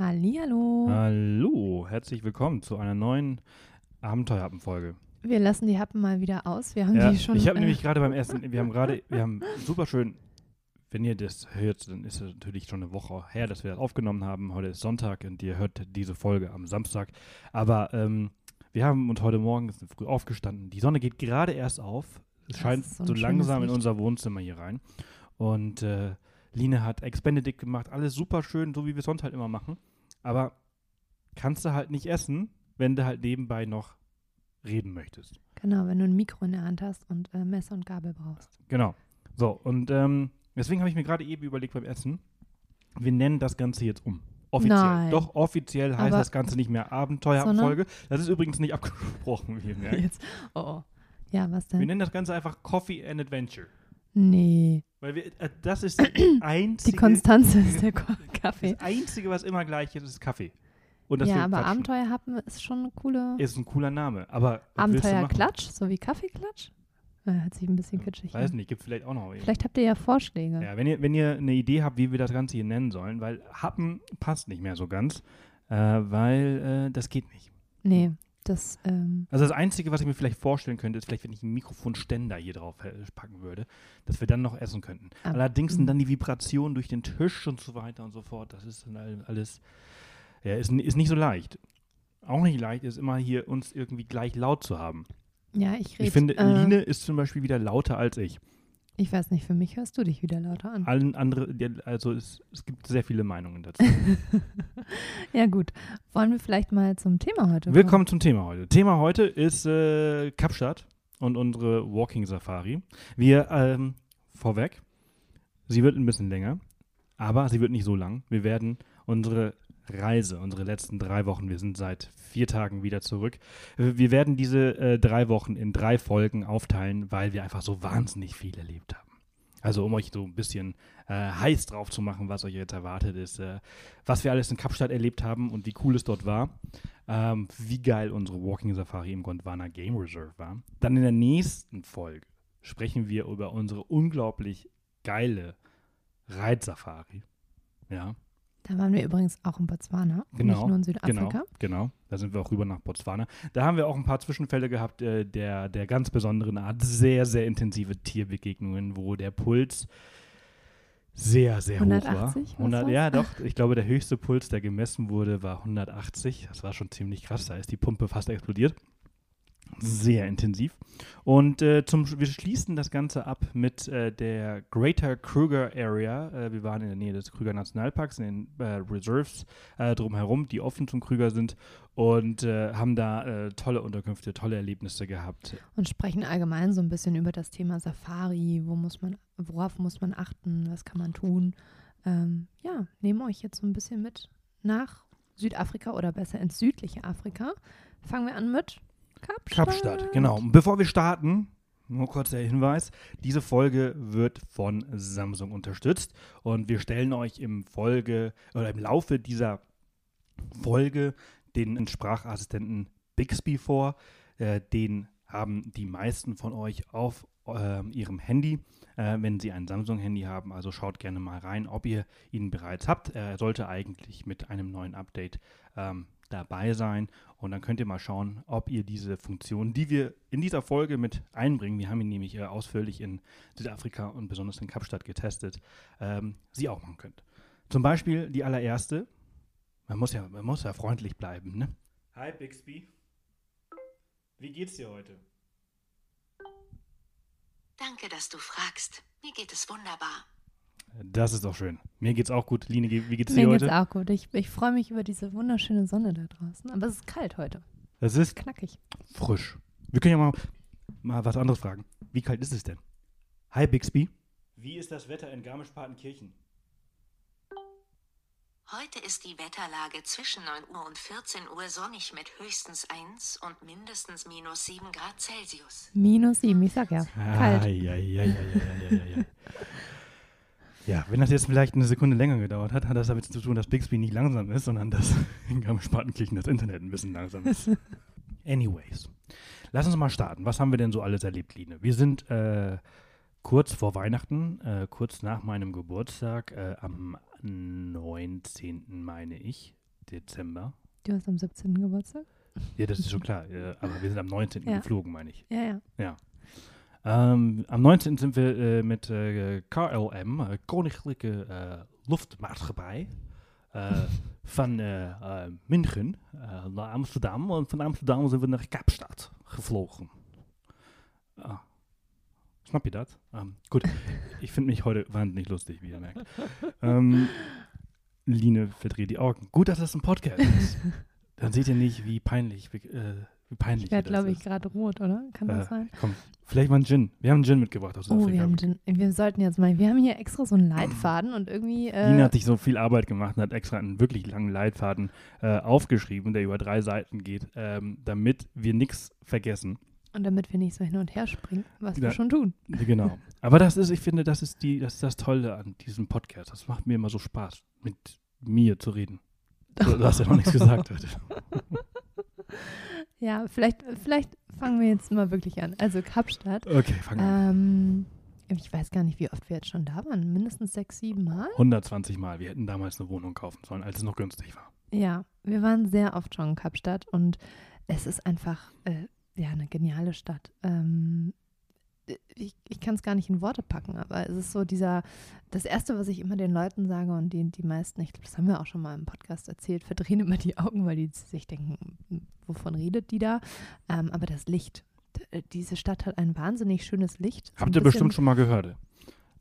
Hallihallo. Hallo, herzlich willkommen zu einer neuen Abenteuerhappen-Folge. Wir lassen die Happen mal wieder aus. Wir haben Ja, die schon. ich habe äh, nämlich gerade beim Essen, wir haben gerade, wir haben super schön, wenn ihr das hört, dann ist es natürlich schon eine Woche her, dass wir das aufgenommen haben. Heute ist Sonntag und ihr hört diese Folge am Samstag. Aber ähm, wir haben uns heute Morgen sind früh aufgestanden. Die Sonne geht gerade erst auf. Es scheint so so langsam in unser Wohnzimmer hier rein. Und äh, Line hat Ex Benedict gemacht. Alles super schön, so wie wir es sonst halt immer machen. Aber kannst du halt nicht essen, wenn du halt nebenbei noch reden möchtest. Genau, wenn du ein Mikro in der Hand hast und äh, Messer und Gabel brauchst. Genau. So, und ähm, deswegen habe ich mir gerade eben überlegt beim Essen, wir nennen das Ganze jetzt um. Offiziell. Nein. Doch, offiziell heißt Aber- das Ganze nicht mehr Abenteuerfolge. Das ist übrigens nicht abgesprochen, wie ihr merkt. Jetzt. Oh, oh. Ja, was Wir denn? nennen das Ganze einfach Coffee and Adventure. Nee. Weil wir, äh, das ist die einzige, Die Konstanze ist der Kaffee. das Einzige, was immer gleich ist, ist Kaffee. Und dass Ja, wir aber. Abenteuerhappen ist schon eine coole. ist ein cooler Name. Aber? Abenteuerklatsch, so wie Kaffeeklatsch. Äh, hört sich ein bisschen kitschig Weiß an. nicht, gibt vielleicht auch noch. Vielleicht habt ihr ja Vorschläge. Ja, wenn ihr, wenn ihr eine Idee habt, wie wir das Ganze hier nennen sollen, weil Happen passt nicht mehr so ganz, äh, weil äh, das geht nicht. Nee, das. Ähm, Also das Einzige, was ich mir vielleicht vorstellen könnte, ist vielleicht, wenn ich einen Mikrofonständer hier drauf äh, packen würde, dass wir dann noch essen könnten. Ah, Allerdings sind dann die Vibrationen durch den Tisch und so weiter und so fort, das ist dann all- alles, ja, ist, ist nicht so leicht. Auch nicht leicht ist immer hier uns irgendwie gleich laut zu haben. ja, ich rede. Ich finde, äh, Line ist zum Beispiel wieder lauter als ich. Ich weiß nicht, für mich hörst du dich wieder lauter an. Allen andere, die- also es, es gibt sehr viele Meinungen dazu. Ja, gut. Wollen wir vielleicht mal zum Thema heute Willkommen zum Thema heute. Thema heute ist äh, Kapstadt und unsere Walking Safari. Wir, ähm, vorweg, sie wird ein bisschen länger, aber sie wird nicht so lang. Wir werden unsere Reise, unsere letzten drei Wochen, wir sind seit vier Tagen wieder zurück. äh, Wir werden diese äh, drei Wochen in drei Folgen aufteilen, weil wir einfach so wahnsinnig viel erlebt haben. Also um euch so ein bisschen äh, heiß drauf zu machen, was euch jetzt erwartet ist, äh, was wir alles in Kapstadt erlebt haben und wie cool es dort war ähm, wie geil unsere Walking Safari im Gondwana Game Reserve war. Dann in der nächsten Folge sprechen wir über unsere unglaublich geile Reitsafari. Ja, Da waren wir übrigens auch in Botswana, Genau, nicht nur in Südafrika. genau, genau. Da sind wir auch rüber nach Botswana. Da haben wir auch ein paar Zwischenfälle gehabt, äh, der, der ganz besonderen Art. Sehr, sehr intensive Tierbegegnungen, wo der Puls sehr, sehr hoch 180, war. 100, was ja, doch. Ich glaube, der höchste Puls, der gemessen wurde, war 180. Das war schon ziemlich krass. Da ist die Pumpe fast explodiert. Sehr intensiv. Und äh, zum, wir schließen das Ganze ab mit äh, der Greater Kruger Area. Äh, wir waren in der Nähe des Krüger Nationalparks, in den äh, Reserves äh, drumherum, die offen zum Krüger sind und äh, haben da tolle Unterkünfte, tolle Erlebnisse gehabt. Und sprechen allgemein so ein bisschen über das Thema Safari. Wo muss man, worauf muss man achten? Was kann man tun? Ähm, ja, nehmen euch jetzt so ein bisschen mit nach Südafrika oder besser ins südliche Afrika. Fangen wir an mit Kapstadt. Kapstadt, genau. Und bevor wir starten, nur kurz der Hinweis, diese Folge wird von Samsung unterstützt und wir stellen euch im Folge oder im Laufe dieser Folge den Sprachassistenten Bixby vor. Äh, den haben die meisten von euch auf ähm, ihrem Handy, äh, wenn sie ein Samsung-Handy haben. Also schaut gerne mal rein, ob ihr ihn bereits habt. Er sollte eigentlich mit einem neuen Update ähm, dabei sein. Und dann könnt ihr mal schauen, ob ihr diese Funktion, die wir in dieser Folge mit einbringen, wir haben ihn nämlich äh, ausführlich in Südafrika und besonders in Kapstadt getestet, ähm, sie auch machen könnt. Zum Beispiel die allererste. Man muss ja, man muss ja freundlich bleiben, ne? Hi Bixby. Wie geht's dir heute? Danke, dass du fragst. Mir geht es wunderbar. Das ist doch schön. Mir geht's auch gut. Line, wie geht's Mir dir geht's heute? auch gut. Ich, ich freue mich über diese wunderschöne Sonne da draußen. Aber es ist kalt heute. Es ist Knackig. frisch. Wir können ja mal, mal was anderes fragen. Wie kalt ist es denn? Hi Bixby. Wie ist das Wetter in Garmisch-Partenkirchen? Heute ist die Wetterlage zwischen 9 Uhr und 14 Uhr sonnig mit höchstens 1 und mindestens minus 7 Grad Celsius. Minus sieben, ich sag ja. Kalt. Eieieiei. Ja, wenn das jetzt vielleicht eine Sekunde länger gedauert hat, hat das damit zu tun, dass Bixby nicht langsam ist, sondern dass in Garmisch-Partenkirchen das Internet ein bisschen langsam ist. Anyways, lass uns mal starten. Was haben wir denn so alles erlebt, Line? Wir sind äh, kurz vor Weihnachten, äh, kurz nach meinem Geburtstag, äh, am 19. meine ich, Dezember. Du hast am 17. Geburtstag? Ja, das ist schon klar. äh, aber wir sind am 19. Ja. geflogen, meine ich. Ja, ja. Ähm, am 19. sind wir äh, mit äh, KLM, äh, Koninklijke Luftmaatschappij, von äh, München nach Amsterdam und von Amsterdam sind wir nach Kapstadt geflogen. Ah. Schnapp ihr das? Ähm, gut, ich finde mich heute wahnsinnig lustig, wie ihr merkt. Ähm, Line verdreht die Augen. Gut, dass das ein Podcast ist. Dann seht ihr nicht, wie peinlich, wie, äh, wie peinlich Ich werde, das glaube ich, gerade rot, oder? Kann das Äh, sein? Komm, vielleicht mal einen Gin. Wir haben einen Gin mitgebracht aus Oh, Afrika. wir haben den, wir sollten jetzt mal, wir haben hier extra so einen Leitfaden und irgendwie, äh, hat sich so viel Arbeit gemacht und hat extra einen wirklich langen Leitfaden äh, aufgeschrieben, der über drei Seiten geht, ähm, damit wir nichts vergessen. und damit wir nicht so hin und her springen, was Ja. wir schon tun. Genau. Aber das ist, ich finde, das ist die, das ist das Tolle an diesem Podcast. Das macht mir immer so Spaß, mit mir zu reden. Du, du hast ja noch nichts gesagt heute. Ja, vielleicht, vielleicht fangen wir jetzt mal wirklich an. Also Kapstadt. Okay, fangen wir an. Ähm, ich weiß gar nicht, wie oft wir jetzt schon da waren. Mindestens sechs, sieben Mal. 120 Mal. Wir hätten damals eine Wohnung kaufen sollen, als es noch günstig war. Ja, wir waren sehr oft schon in Kapstadt und es ist einfach äh, ja eine geniale Stadt. Ähm, ich ich kann es gar nicht in Worte packen, aber es ist so dieser, das Erste, was ich immer den Leuten sage und die, die meisten, ich glaube, das haben wir auch schon mal im Podcast erzählt, verdrehen immer die Augen, weil die sich denken, wovon redet die da? Ähm, aber das Licht. D- Diese Stadt hat ein wahnsinnig schönes Licht. Habt ihr bestimmt schon mal gehört.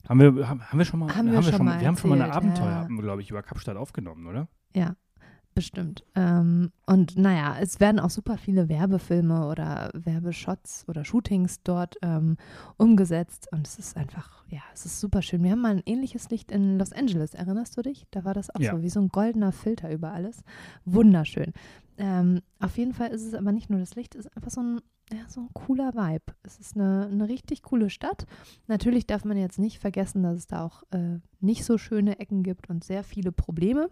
Haben wir, haben, haben wir schon mal, Haben wir schon mal wir haben schon mal eine Abenteuer, ja. wir, glaube ich, über Kapstadt aufgenommen, oder? Ja, bestimmt. Ähm, und naja, es werden auch super viele Werbefilme oder Werbeshots oder Shootings dort ähm, umgesetzt und es ist einfach, ja, es ist super schön. Wir haben mal ein ähnliches Licht in Los Angeles, erinnerst du dich? Da war das auch Ja. so, wie so ein goldener Filter über alles. Wunderschön. Ähm, auf jeden Fall ist es aber nicht nur das Licht, es ist einfach so ein, ja, so ein cooler Vibe. Es ist eine, eine richtig coole Stadt. Natürlich darf man jetzt nicht vergessen, dass es da auch äh, nicht so schöne Ecken gibt und sehr viele Probleme.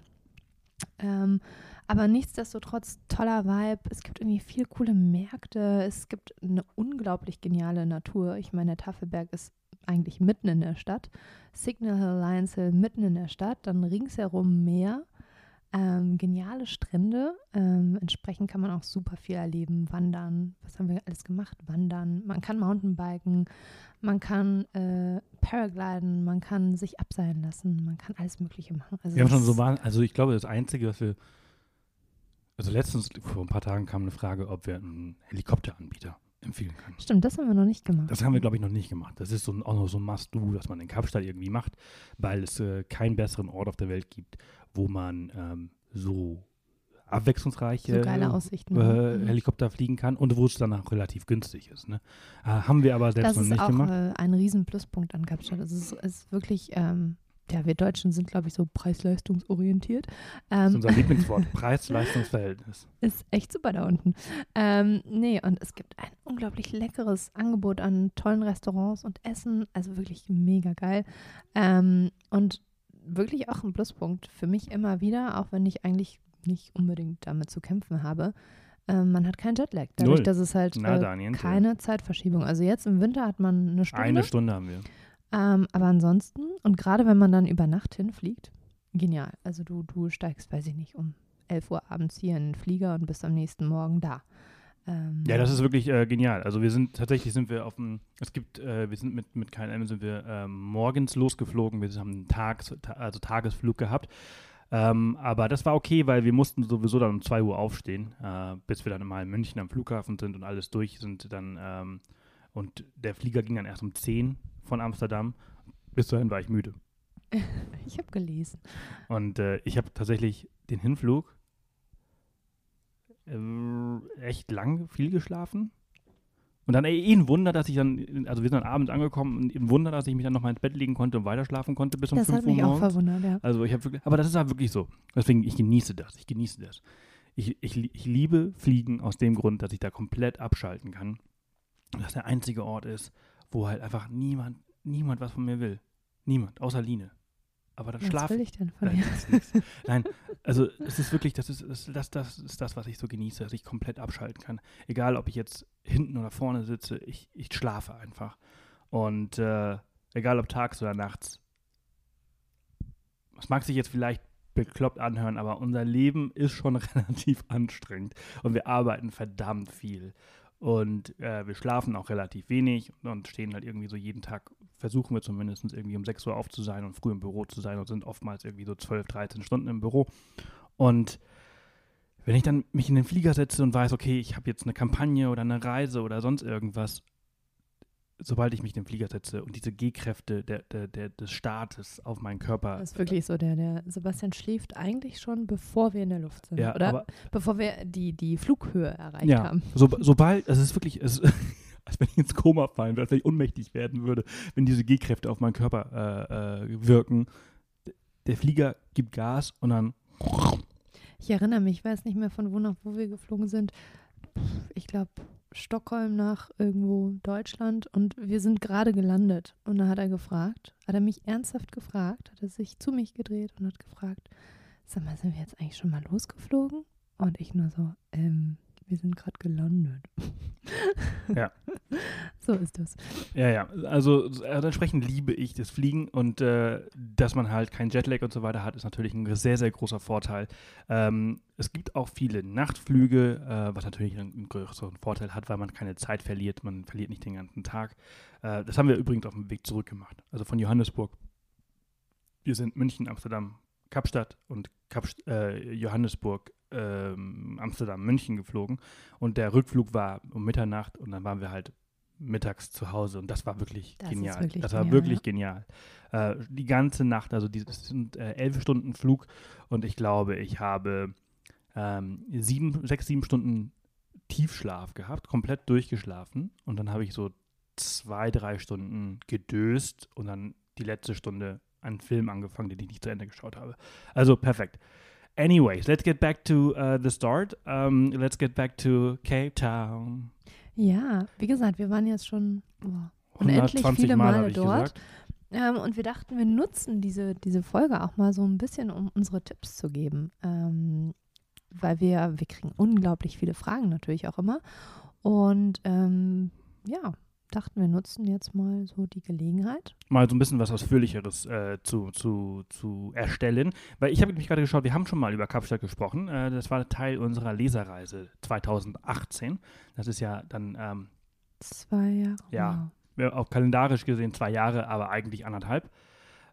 Ähm, aber nichtsdestotrotz toller Vibe. Es gibt irgendwie viel coole Märkte. Es gibt eine unglaublich geniale Natur. Ich meine, der Tafelberg ist eigentlich mitten in der Stadt. Signal Hill, Lions Hill mitten in der Stadt. Dann ringsherum Meer. Ähm, geniale Strände. Ähm, entsprechend kann man auch super viel erleben. Wandern. Was haben wir alles gemacht? Wandern. Man kann Mountainbiken. Man kann äh, Paragliden. Man kann sich abseilen lassen. Man kann alles Mögliche machen. Also Wir haben schon so, wahn- also ich glaube, das Einzige, was wir, also letztens, vor ein paar Tagen kam eine Frage, ob wir einen Helikopteranbieter empfehlen können. Stimmt, das haben wir noch nicht gemacht. Das haben wir, glaube ich, noch nicht gemacht. Das ist so ein, auch noch so ein Must-Do, dass man in Kapstadt irgendwie macht, weil es äh, keinen besseren Ort auf der Welt gibt, wo man ähm, so abwechslungsreiche so äh, Mhm. Helikopter fliegen kann und wo es dann auch relativ günstig ist. Ne? Äh, haben wir aber selbst das noch ist nicht auch gemacht. äh, ein riesen Pluspunkt an Kapstadt. Es ist, ist wirklich, ähm, ja, wir Deutschen sind, glaube ich, so preis-leistungsorientiert. Das ist Ähm, unser Lieblingswort, Preis-Leistungs-Verhältnis. ist echt super da unten. Ähm, nee, und es gibt ein unglaublich leckeres Angebot an tollen Restaurants und Essen. Also wirklich mega geil. Ähm, und wirklich auch ein Pluspunkt für mich immer wieder, auch wenn ich eigentlich nicht unbedingt damit zu kämpfen habe. Ähm, man hat keinen Jetlag. Dadurch, Null. dass es halt Na, äh, keine Zeitverschiebung. Also jetzt im Winter hat man eine Stunde. Eine Stunde haben wir. Ähm, aber ansonsten, und gerade wenn man dann über Nacht hinfliegt, genial. Also du, du steigst, weiß ich nicht, um 11 Uhr abends hier in den Flieger und bist am nächsten Morgen da. Ähm, Ja, das ist wirklich äh, genial. Also wir sind tatsächlich sind wir auf dem, es gibt, äh, wir sind mit, mit KLM sind wir ähm, morgens losgeflogen. Wir haben einen Tags, ta also Tagesflug gehabt. Ähm, aber das war okay, weil wir mussten sowieso dann um 2 Uhr aufstehen, äh, bis wir dann mal in München am Flughafen sind und alles durch sind dann ähm, und der Flieger ging dann erst um 10 von Amsterdam. Bis dahin war ich müde. Ich habe gelesen. Und äh, ich habe tatsächlich den Hinflug äh, echt lang, viel geschlafen. Und dann eh ein Wunder, dass ich dann, also wir sind dann abends angekommen und ein Wunder, dass ich mich dann nochmal ins Bett legen konnte und weiter schlafen konnte bis um Das 5 hat Uhr mich auch verwundert, ja. Also ich habe aber das ist halt wirklich so. Deswegen, ich genieße das, ich genieße das. Ich, ich, ich liebe Fliegen aus dem Grund, dass ich da komplett abschalten kann. Und das der einzige Ort ist, wo halt einfach niemand, niemand was von mir will. Niemand, außer Line. Aber dann Was schlafe will ich denn von dir? das. Nein, also es ist wirklich, das ist, das, das, ist das, was ich so genieße, dass ich komplett abschalten kann. Egal, ob ich jetzt hinten oder vorne sitze, ich, ich schlafe einfach. Und äh, egal, ob tags oder nachts. Es mag sich jetzt vielleicht bekloppt anhören, aber unser Leben ist schon relativ anstrengend und wir arbeiten verdammt viel. Und äh, wir schlafen auch relativ wenig und stehen halt irgendwie so jeden Tag, versuchen wir zumindest irgendwie um 6 Uhr auf zu sein und früh im Büro zu sein und sind oftmals irgendwie so 12, 13 Stunden im Büro. Und wenn ich dann mich in den Flieger setze und weiß, okay, ich habe jetzt eine Kampagne oder eine Reise oder sonst irgendwas, sobald ich mich in den Flieger setze und diese G-Kräfte der, der, der, des Staates auf meinen Körper. Das ist wirklich so, der, der Sebastian schläft eigentlich schon, bevor wir in der Luft sind. Ja, oder bevor wir die, die Flughöhe erreicht ja, haben. so, sobald, es ist wirklich, es, als wenn ich ins Koma fallen würde, als wenn ich ohnmächtig werden würde, wenn diese G-Kräfte auf meinen Körper äh, äh, wirken. Der Flieger gibt Gas und dann Ich erinnere mich, ich weiß nicht mehr von wo nach wo wir geflogen sind. Ich glaube Stockholm nach irgendwo Deutschland und wir sind gerade gelandet. Und da hat er gefragt, hat er mich ernsthaft gefragt, hat er sich zu mich gedreht und hat gefragt, sag mal, sind wir jetzt eigentlich schon mal losgeflogen? Und ich nur so, ähm, wir sind gerade gelandet. Ja. So ist das. Ja, ja. Also äh, entsprechend liebe ich das Fliegen und äh, dass man halt kein Jetlag und so weiter hat, ist natürlich ein sehr, sehr großer Vorteil. Ähm, es gibt auch viele Nachtflüge, äh, was natürlich einen, einen größeren Vorteil hat, weil man keine Zeit verliert. Man verliert nicht den ganzen Tag. Äh, das haben wir übrigens auf dem Weg zurück gemacht. Also von Johannesburg. Wir sind München, Amsterdam, Kapstadt und Kapst äh, Johannesburg, ähm, Amsterdam, München geflogen. Und der Rückflug war um Mitternacht und dann waren wir halt mittags zu Hause und das war wirklich Das genial. wirklich das war genial, wirklich ja. genial. Äh, die ganze Nacht, also die, das sind äh, elf Stunden Flug und ich glaube, ich habe ähm, sieben, sechs, sieben Stunden Tiefschlaf gehabt, komplett durchgeschlafen und dann habe ich so zwei, drei Stunden gedöst und dann die letzte Stunde einen Film angefangen, den ich nicht zu Ende geschaut habe. Also perfekt. Anyways, let's get back to uh, the start. Um, let's get back to Cape Town. Ja, wie gesagt, wir waren jetzt schon boah, unendlich 120 viele Mal, Male dort. Ähm, und wir dachten, wir nutzen diese, diese Folge auch mal so ein bisschen, um unsere Tipps zu geben. Ähm, weil wir, wir kriegen unglaublich viele Fragen natürlich auch immer. Und ähm, ja, dachten wir nutzen jetzt mal so die Gelegenheit. mal so ein bisschen was Ausführlicheres äh, zu, zu, zu erstellen. Weil ich habe nämlich gerade geschaut, wir haben schon mal über Kapstadt gesprochen. Äh, das war Teil unserer Leserreise 2018. Das ist ja dann ähm, Zwei Jahre. Ja. ja, auch kalendarisch gesehen zwei Jahre, aber eigentlich anderthalb.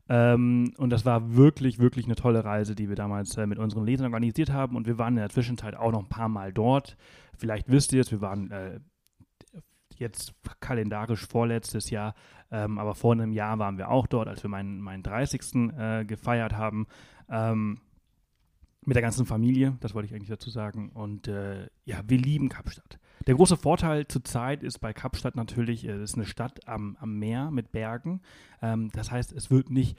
Ähm, und das war wirklich, wirklich eine tolle Reise, die wir damals äh, mit unseren Lesern organisiert haben. Und wir waren in der Zwischenzeit auch noch ein paar Mal dort. Vielleicht wisst ihr es, wir waren äh, jetzt kalendarisch vorletztes Jahr, ähm, aber vor einem Jahr waren wir auch dort, als wir meinen, meinen 30. Äh, gefeiert haben. Ähm, mit der ganzen Familie, das wollte ich eigentlich dazu sagen. Und äh, ja, wir lieben Kapstadt. Der große Vorteil zurzeit ist bei Kapstadt natürlich, äh, es ist eine Stadt am, am Meer mit Bergen. Ähm, das heißt, es wird nicht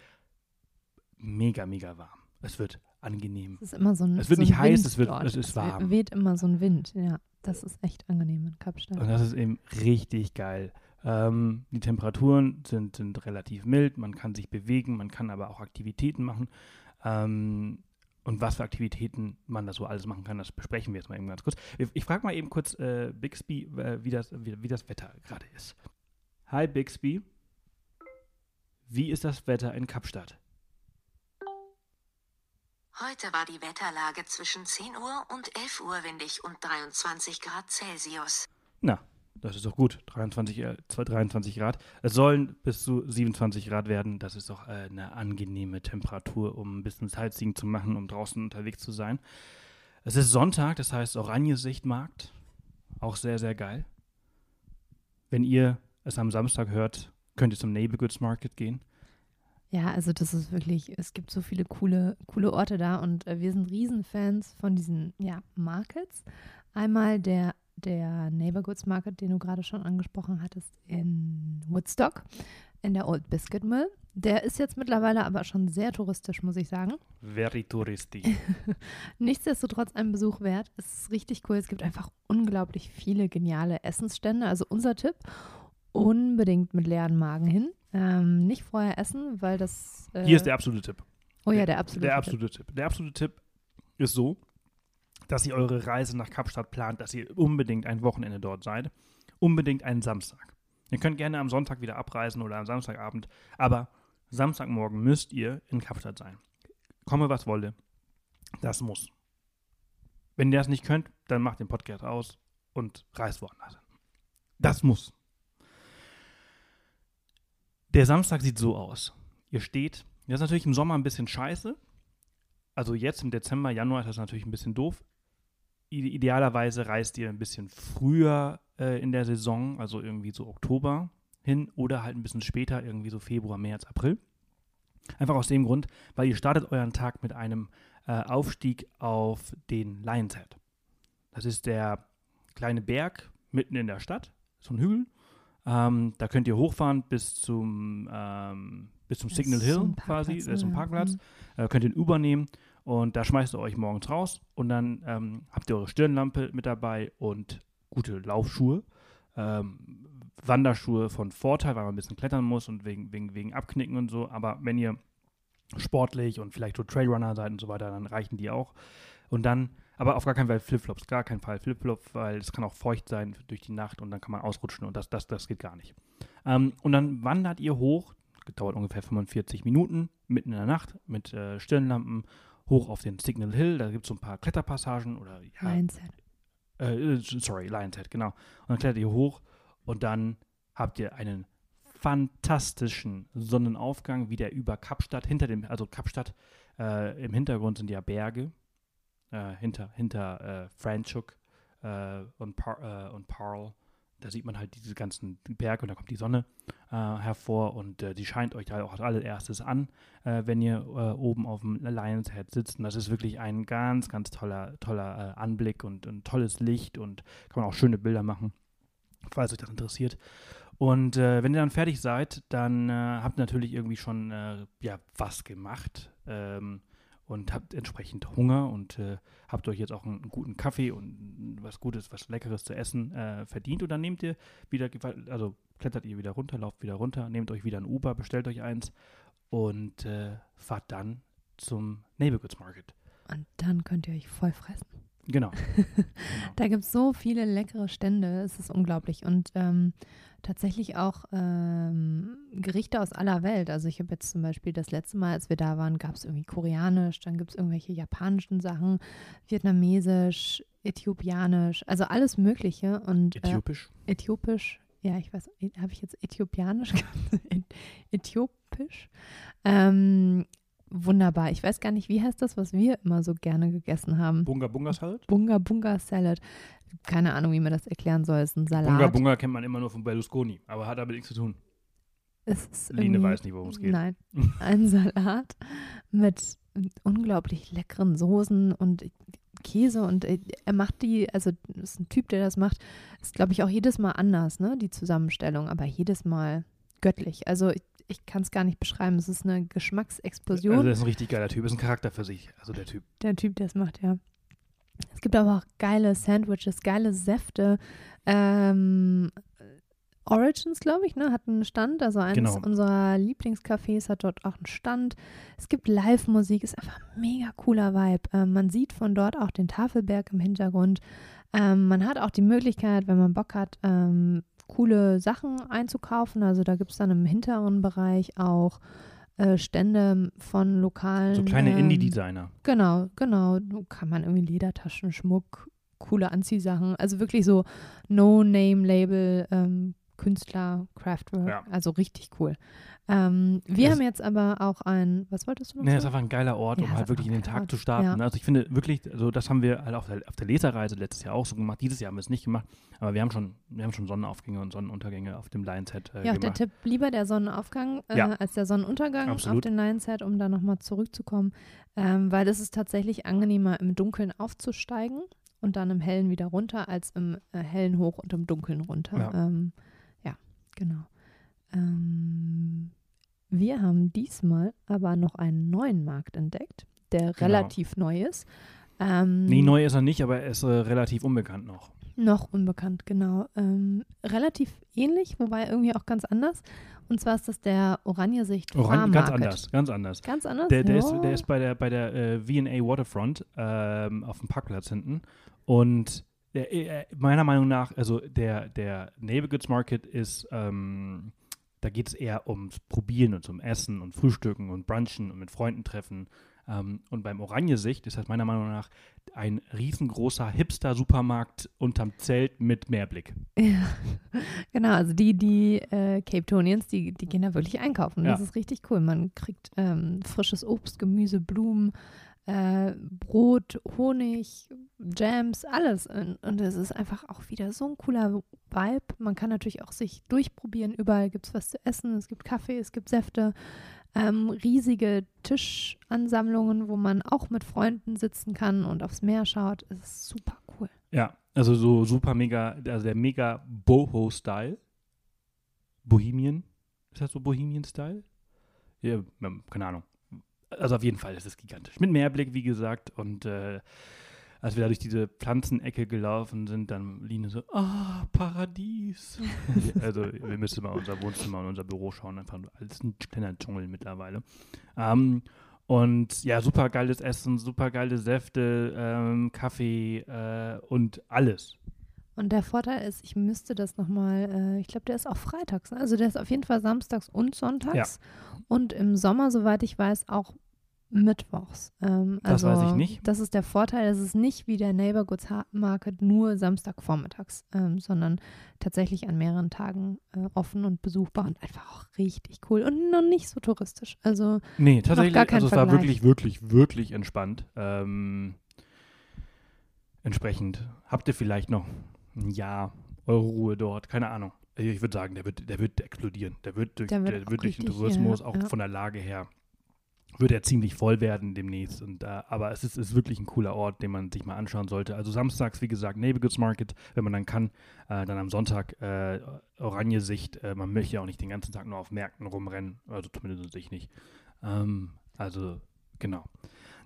mega, mega warm. Es wird angenehm. Es ist immer so ein Es wird so nicht heiß, Wind es wird- dort. es ist warm. weht immer so ein Wind, ja. Das ist echt angenehm in Kapstadt. Und das ist eben richtig geil. Ähm, die Temperaturen sind, sind relativ mild, man kann sich bewegen, man kann aber auch Aktivitäten machen. Ähm, und was für Aktivitäten man da so alles machen kann, das besprechen wir jetzt mal eben ganz kurz. Ich, ich frage mal eben kurz äh, Bixby, äh, wie, das, wie, wie das Wetter gerade ist. Hi Bixby, wie ist das Wetter in Kapstadt? Heute war die Wetterlage zwischen 10 Uhr und 11 Uhr windig und 23 Grad Celsius. Na, das ist doch gut. 23, äh, 23 Grad. Es sollen bis zu 27 Grad werden. Das ist doch äh, eine angenehme Temperatur, um ein bisschen Sightseeing zu machen, um draußen unterwegs zu sein. Es ist Sonntag, das heißt Oranjesichtmarkt. Auch sehr, sehr geil. Wenn ihr es am Samstag hört, könnt ihr zum Neighbor Goods Market gehen. Ja, also das ist wirklich, es gibt so viele coole, coole Orte da und äh, wir sind Riesenfans von diesen, ja, Markets. Einmal der, der Neighborhoods Market, den du gerade schon angesprochen hattest, in Woodstock, in der Old Biscuit Mill. Der ist jetzt mittlerweile aber schon sehr touristisch, muss ich sagen. Very touristy. Nichtsdestotrotz ein Besuch wert. Es ist richtig cool. Es gibt einfach unglaublich viele geniale Essensstände. Also unser Tipp, unbedingt mit leeren Magen hin. Ähm, nicht vorher essen, weil das. Äh, Hier ist der absolute Tipp. Oh ja, der absolute. Der Tipp. absolute Tipp. Der absolute Tipp ist so, dass ihr eure Reise nach Kapstadt plant, dass ihr unbedingt ein Wochenende dort seid. Unbedingt einen Samstag. Ihr könnt gerne am Sonntag wieder abreisen oder am Samstagabend, aber Samstagmorgen müsst ihr in Kapstadt sein. Komme, was wolle. Das muss. Wenn ihr das nicht könnt, dann macht den Podcast aus und reist woanders. Das muss. Der Samstag sieht so aus. Ihr steht, das ist natürlich im Sommer ein bisschen scheiße. Also jetzt im Dezember, Januar ist das natürlich ein bisschen doof. Idealerweise reist ihr ein bisschen früher äh, in der Saison, also irgendwie so Oktober hin oder halt ein bisschen später, irgendwie so Februar, März, April. Einfach aus dem Grund, weil ihr startet euren Tag mit einem äh, Aufstieg auf den Lions Head. Das ist der kleine Berg mitten in der Stadt, so ein Hügel. Ähm, da könnt ihr hochfahren bis zum, ähm, bis zum Das Signal Hill so quasi, das ist ein ja. Parkplatz. Mhm. Äh, könnt ihr einen Uber nehmen und da schmeißt ihr euch morgens raus und dann ähm, habt ihr eure Stirnlampe mit dabei und gute Laufschuhe. Ähm, Wanderschuhe von Vorteil, weil man ein bisschen klettern muss und wegen, wegen, wegen Abknicken und so. Aber wenn ihr sportlich und vielleicht so Trailrunner seid und so weiter, dann reichen die auch. Und dann, aber auf gar keinen Fall Flipflops, gar keinen Fall Flipflops, weil es kann auch feucht sein durch die Nacht und dann kann man ausrutschen und das, das, das geht gar nicht. Ähm, und dann wandert ihr hoch, dauert ungefähr 45 Minuten, mitten in der Nacht mit äh, Stirnlampen hoch auf den Signal Hill. Da gibt es so ein paar Kletterpassagen oder ja, Mindset. äh, sorry, Lion's Head, genau. Und dann klettert ihr hoch und dann habt ihr einen fantastischen Sonnenaufgang, wie der über Kapstadt, hinter dem, also Kapstadt, äh, im Hintergrund sind ja Berge, äh, hinter, hinter äh, Franschhoek äh, und, Par, äh, und Parl. Da sieht man halt diese ganzen Berge und da kommt die Sonne äh, hervor und äh, die scheint euch da auch als allererstes an, wenn ihr oben auf dem Lion's Head sitzt. Und das ist wirklich ein ganz, ganz toller, toller Anblick und ein tolles Licht und kann man auch schöne Bilder machen, falls euch das interessiert. Und äh, wenn ihr dann fertig seid, dann äh, habt ihr natürlich irgendwie schon äh, ja, was gemacht ähm, und habt entsprechend Hunger und äh, habt euch jetzt auch einen, guten Kaffee und was Gutes, was Leckeres zu essen äh, verdient. Und dann nehmt ihr wieder, also klettert ihr wieder runter, lauft wieder runter, nehmt euch wieder ein Uber, bestellt euch eins und äh, fahrt dann zum Neighborhoods Market. Und dann könnt ihr euch voll fressen. Genau. genau. Da gibt es so viele leckere Stände, es ist unglaublich. Und ähm, tatsächlich auch ähm, Gerichte aus aller Welt. Also ich habe jetzt zum Beispiel das letzte Mal, als wir da waren, gab es irgendwie koreanisch, dann gibt es irgendwelche japanischen Sachen, vietnamesisch, äthiopianisch, also alles Mögliche. Und Äthiopisch. Äh, äthiopisch, ja, ich weiß, habe ich jetzt äthiopianisch gesagt? Äthiopisch. Ähm, wunderbar. Ich weiß gar nicht, wie heißt das, was wir immer so gerne gegessen haben? Bunga Bunga Salad? Bunga Bunga Salad. Keine Ahnung, wie man das erklären soll. Es ist ein Salat. Bunga Bunga kennt man immer nur von Berlusconi, aber hat damit nichts zu tun. Line weiß nicht, worum es geht. Nein, ein Salat mit unglaublich leckeren Soßen und Käse und äh, er macht die, also das ist ein Typ, der das macht, ist glaube ich auch jedes Mal anders, ne, die Zusammenstellung, aber jedes Mal göttlich. Also ich, ich kann es gar nicht beschreiben, es ist eine Geschmacksexplosion. Also, das ist ein richtig geiler Typ, ist ein Charakter für sich, also der Typ. der Typ, der es macht, ja. Es gibt aber auch geile Sandwiches, geile Säfte. Ähm, Origins, glaube ich, ne, hat einen Stand. Also eines Genau. unserer Lieblingscafés hat dort auch einen Stand. Es gibt Live-Musik, ist einfach ein mega cooler Vibe. Ähm, man sieht von dort auch den Tafelberg im Hintergrund. Ähm, man hat auch die Möglichkeit, wenn man Bock hat, ähm, coole Sachen einzukaufen. Also da gibt es dann im hinteren Bereich auch äh, Stände von lokalen. So kleine ähm, Indie-Designer. Genau, genau. Kann man irgendwie Ledertaschen, Schmuck, coole Anziehsachen. Also wirklich so No-Name-Label, ähm, Künstler, Craftwork. Ja. Also richtig cool. Ähm, wir Das- haben jetzt aber auch ein, was wolltest du noch Nee, das ist einfach ein geiler Ort, Ja, um halt wirklich in den Tag geiler zu Ort. starten. Ja. ne? Also ich finde wirklich, also das haben wir halt auf der, auf der Leserreise letztes Jahr auch so gemacht. Dieses Jahr haben wir es nicht gemacht, aber wir haben schon, wir haben schon Sonnenaufgänge und Sonnenuntergänge auf dem Lions Head äh, Ja, auch der gemacht. Tipp, lieber der Sonnenaufgang äh, Ja. als der Sonnenuntergang auf Absolut. den Lions Head, um da nochmal zurückzukommen. Ähm, weil es ist tatsächlich angenehmer, im Dunkeln aufzusteigen und dann im Hellen wieder runter, als im äh, Hellen hoch und im Dunkeln runter. Ja. Ja, ähm, ja genau. Ähm, wir haben diesmal aber noch einen neuen Markt entdeckt, der Genau. relativ neu ist. Ähm, Nee, neu ist er nicht, aber er ist äh, relativ unbekannt noch. noch unbekannt, genau. Ähm, relativ ähnlich, wobei irgendwie auch ganz anders. Und zwar ist das der Oranjesicht Oran ganz anders, ganz anders. Ganz anders? Der, der, ist, der ist bei der, bei der äh, V&A Waterfront ähm, auf dem Parkplatz hinten. Und der, äh, meiner Meinung nach, also der, der Goods Market ist, ähm, da geht es eher ums Probieren und zum Essen und Frühstücken und Brunchen und mit Freunden treffen. Ähm, und beim Oranje-Sicht ist das meiner Meinung nach ein riesengroßer Hipster-Supermarkt unterm Zelt mit Meerblick. Ja, genau. Also die, die äh, Cape Tonians, die, die gehen da wirklich einkaufen. Das Ja. ist richtig cool. Man kriegt ähm, frisches Obst, Gemüse, Blumen, äh, Brot, Honig, Jams, alles. Und, es ist einfach auch wieder so ein cooler Vibe. Man kann natürlich auch sich durchprobieren. Überall gibt es was zu essen. Es gibt Kaffee, es gibt Säfte. Ähm, riesige Tischansammlungen, wo man auch mit Freunden sitzen kann und aufs Meer schaut. Es ist super cool. Ja, also so super mega, also der mega Boho-Style. Bohemian. Ist das so Bohemian-Style? Ja, keine Ahnung. Also auf jeden Fall ist es gigantisch. Mit Meerblick, wie gesagt. Und äh, als wir da durch diese Pflanzenecke gelaufen sind, dann Line so, ah, Paradies. also wir müssen mal unser Wohnzimmer und unser Büro schauen. Einfach alles ein kleiner Dschungel mittlerweile. Ähm, und ja, super geiles Essen, super geile Säfte, ähm, Kaffee äh, und alles. Und der Vorteil ist, ich müsste das nochmal, äh, ich glaube, der ist auch freitags. ne? Also der ist auf jeden Fall samstags und sonntags. Und im Sommer, soweit ich weiß, auch mittwochs. Ähm, Das also weiß ich nicht. Das ist der Vorteil. Es ist nicht wie der Neighborhoods Market nur Samstagvormittags, ähm, sondern tatsächlich an mehreren Tagen äh, offen und besuchbar und einfach auch richtig cool und noch nicht so touristisch. Also Nee, tatsächlich, also es war Vergleich. wirklich, wirklich, wirklich entspannt. Ähm, entsprechend habt ihr vielleicht noch ein Jahr eure Ruhe dort, keine Ahnung. Ich würde sagen, der wird, der wird explodieren. Der wird durch, Der der wird wird, auch durch den Tourismus, ja, auch ja. von der Lage her, wird er ziemlich voll werden demnächst. Und, äh, aber es ist, ist wirklich ein cooler Ort, den man sich mal anschauen sollte. Also samstags, wie gesagt, Neighborhoods Market, wenn man dann kann. Äh, dann am Sonntag äh, Oranje-Sicht. Äh, man möchte ja auch nicht den ganzen Tag nur auf Märkten rumrennen. Also zumindest ich nicht. Ähm, also, genau.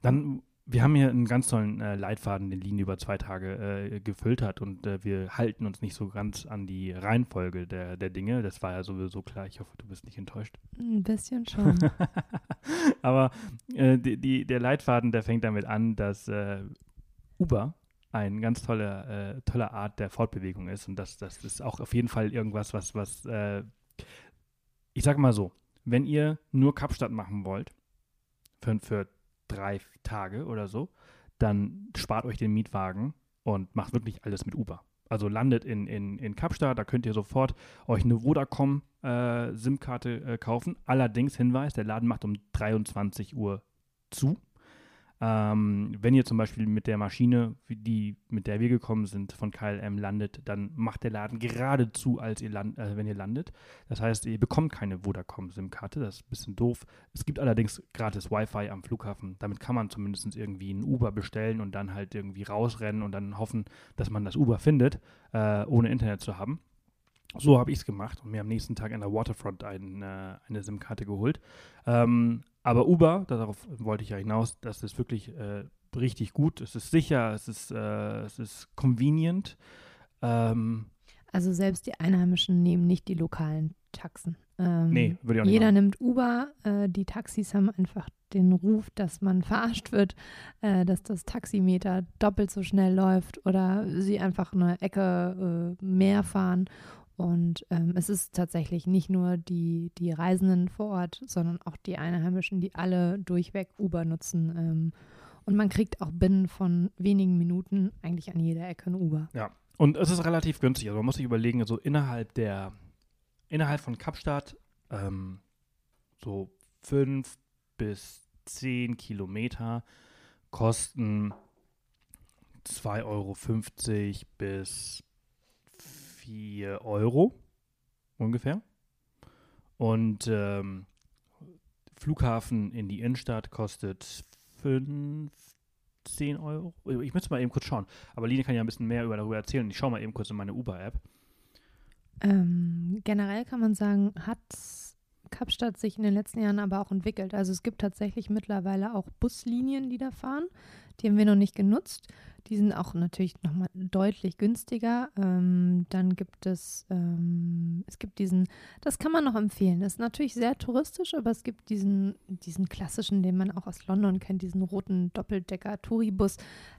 Dann, wir haben hier einen ganz tollen äh, Leitfaden, den Lin über zwei Tage äh, gefüllt hat und äh, wir halten uns nicht so ganz an die Reihenfolge der, der Dinge. Das war ja sowieso klar. Ich hoffe, du bist nicht enttäuscht. ein bisschen schon. Aber äh, die, die, der Leitfaden, der fängt damit an, dass äh, Uber ein ganz tolle, äh, tolle Art der Fortbewegung ist und das, das ist auch auf jeden Fall irgendwas, was, was ich sage mal so, wenn ihr nur Kapstadt machen wollt, für, für drei Tage oder so, dann spart euch den Mietwagen und macht wirklich alles mit Uber. Also landet in, in, in Kapstadt, da könnt ihr sofort euch eine Vodacom äh, äh, kaufen. Allerdings Hinweis, der Laden macht um 23 Uhr zu. Ähm, wenn ihr zum Beispiel mit der Maschine, die, mit der wir gekommen sind, von KLM landet, dann macht der Laden gerade zu, als ihr land, äh, wenn ihr landet. Das heißt, ihr bekommt keine Vodacom-SIM-Karte, das ist ein bisschen doof. Es gibt allerdings gratis Wi-Fi am Flughafen. Damit kann man zumindest irgendwie einen Uber bestellen und dann halt irgendwie rausrennen und dann hoffen, dass man das Uber findet, äh, ohne Internet zu haben. So habe ich es gemacht und mir am nächsten Tag an der Waterfront ein, äh, eine SIM-Karte geholt. Ähm, aber Uber, darauf wollte ich ja hinaus, das ist wirklich äh, richtig gut. Es ist sicher, es ist, äh, es ist convenient. Ähm, Also selbst die Einheimischen nehmen nicht die lokalen Taxen. Ähm, nee, würde ich auch nicht Jeder machen. nimmt Uber. Äh, die Taxis haben einfach den Ruf, dass man verarscht wird, äh, dass das Taximeter doppelt so schnell läuft oder sie einfach eine Ecke äh, mehr fahren. Und ähm, es ist tatsächlich nicht nur die, die Reisenden vor Ort, sondern auch die Einheimischen, die alle durchweg Uber nutzen. Ähm, und man kriegt auch binnen von wenigen Minuten eigentlich an jeder Ecke ein Uber. Ja, und es ist relativ günstig. Also man muss sich überlegen, so innerhalb der, innerhalb von Kapstadt, ähm, so fünf bis zehn Kilometer kosten 2,50 Euro bis 4 Euro ungefähr. Und ähm, Flughafen in die Innenstadt kostet 15 Euro. Ich müsste mal eben kurz schauen. Aber Line kann ja ein bisschen mehr über darüber erzählen. Ich schaue mal eben kurz in meine Uber-App. Ähm, generell kann man sagen, hat Kapstadt sich in den letzten Jahren aber auch entwickelt. Also es gibt tatsächlich mittlerweile auch Buslinien, die da fahren. Die haben wir noch nicht genutzt. Die sind auch natürlich nochmal deutlich günstiger. Ähm, dann gibt es, ähm, es gibt diesen, das kann man noch empfehlen. Das ist natürlich sehr touristisch, aber es gibt diesen, diesen klassischen, den man auch aus London kennt, diesen roten Doppeldecker-Touribus,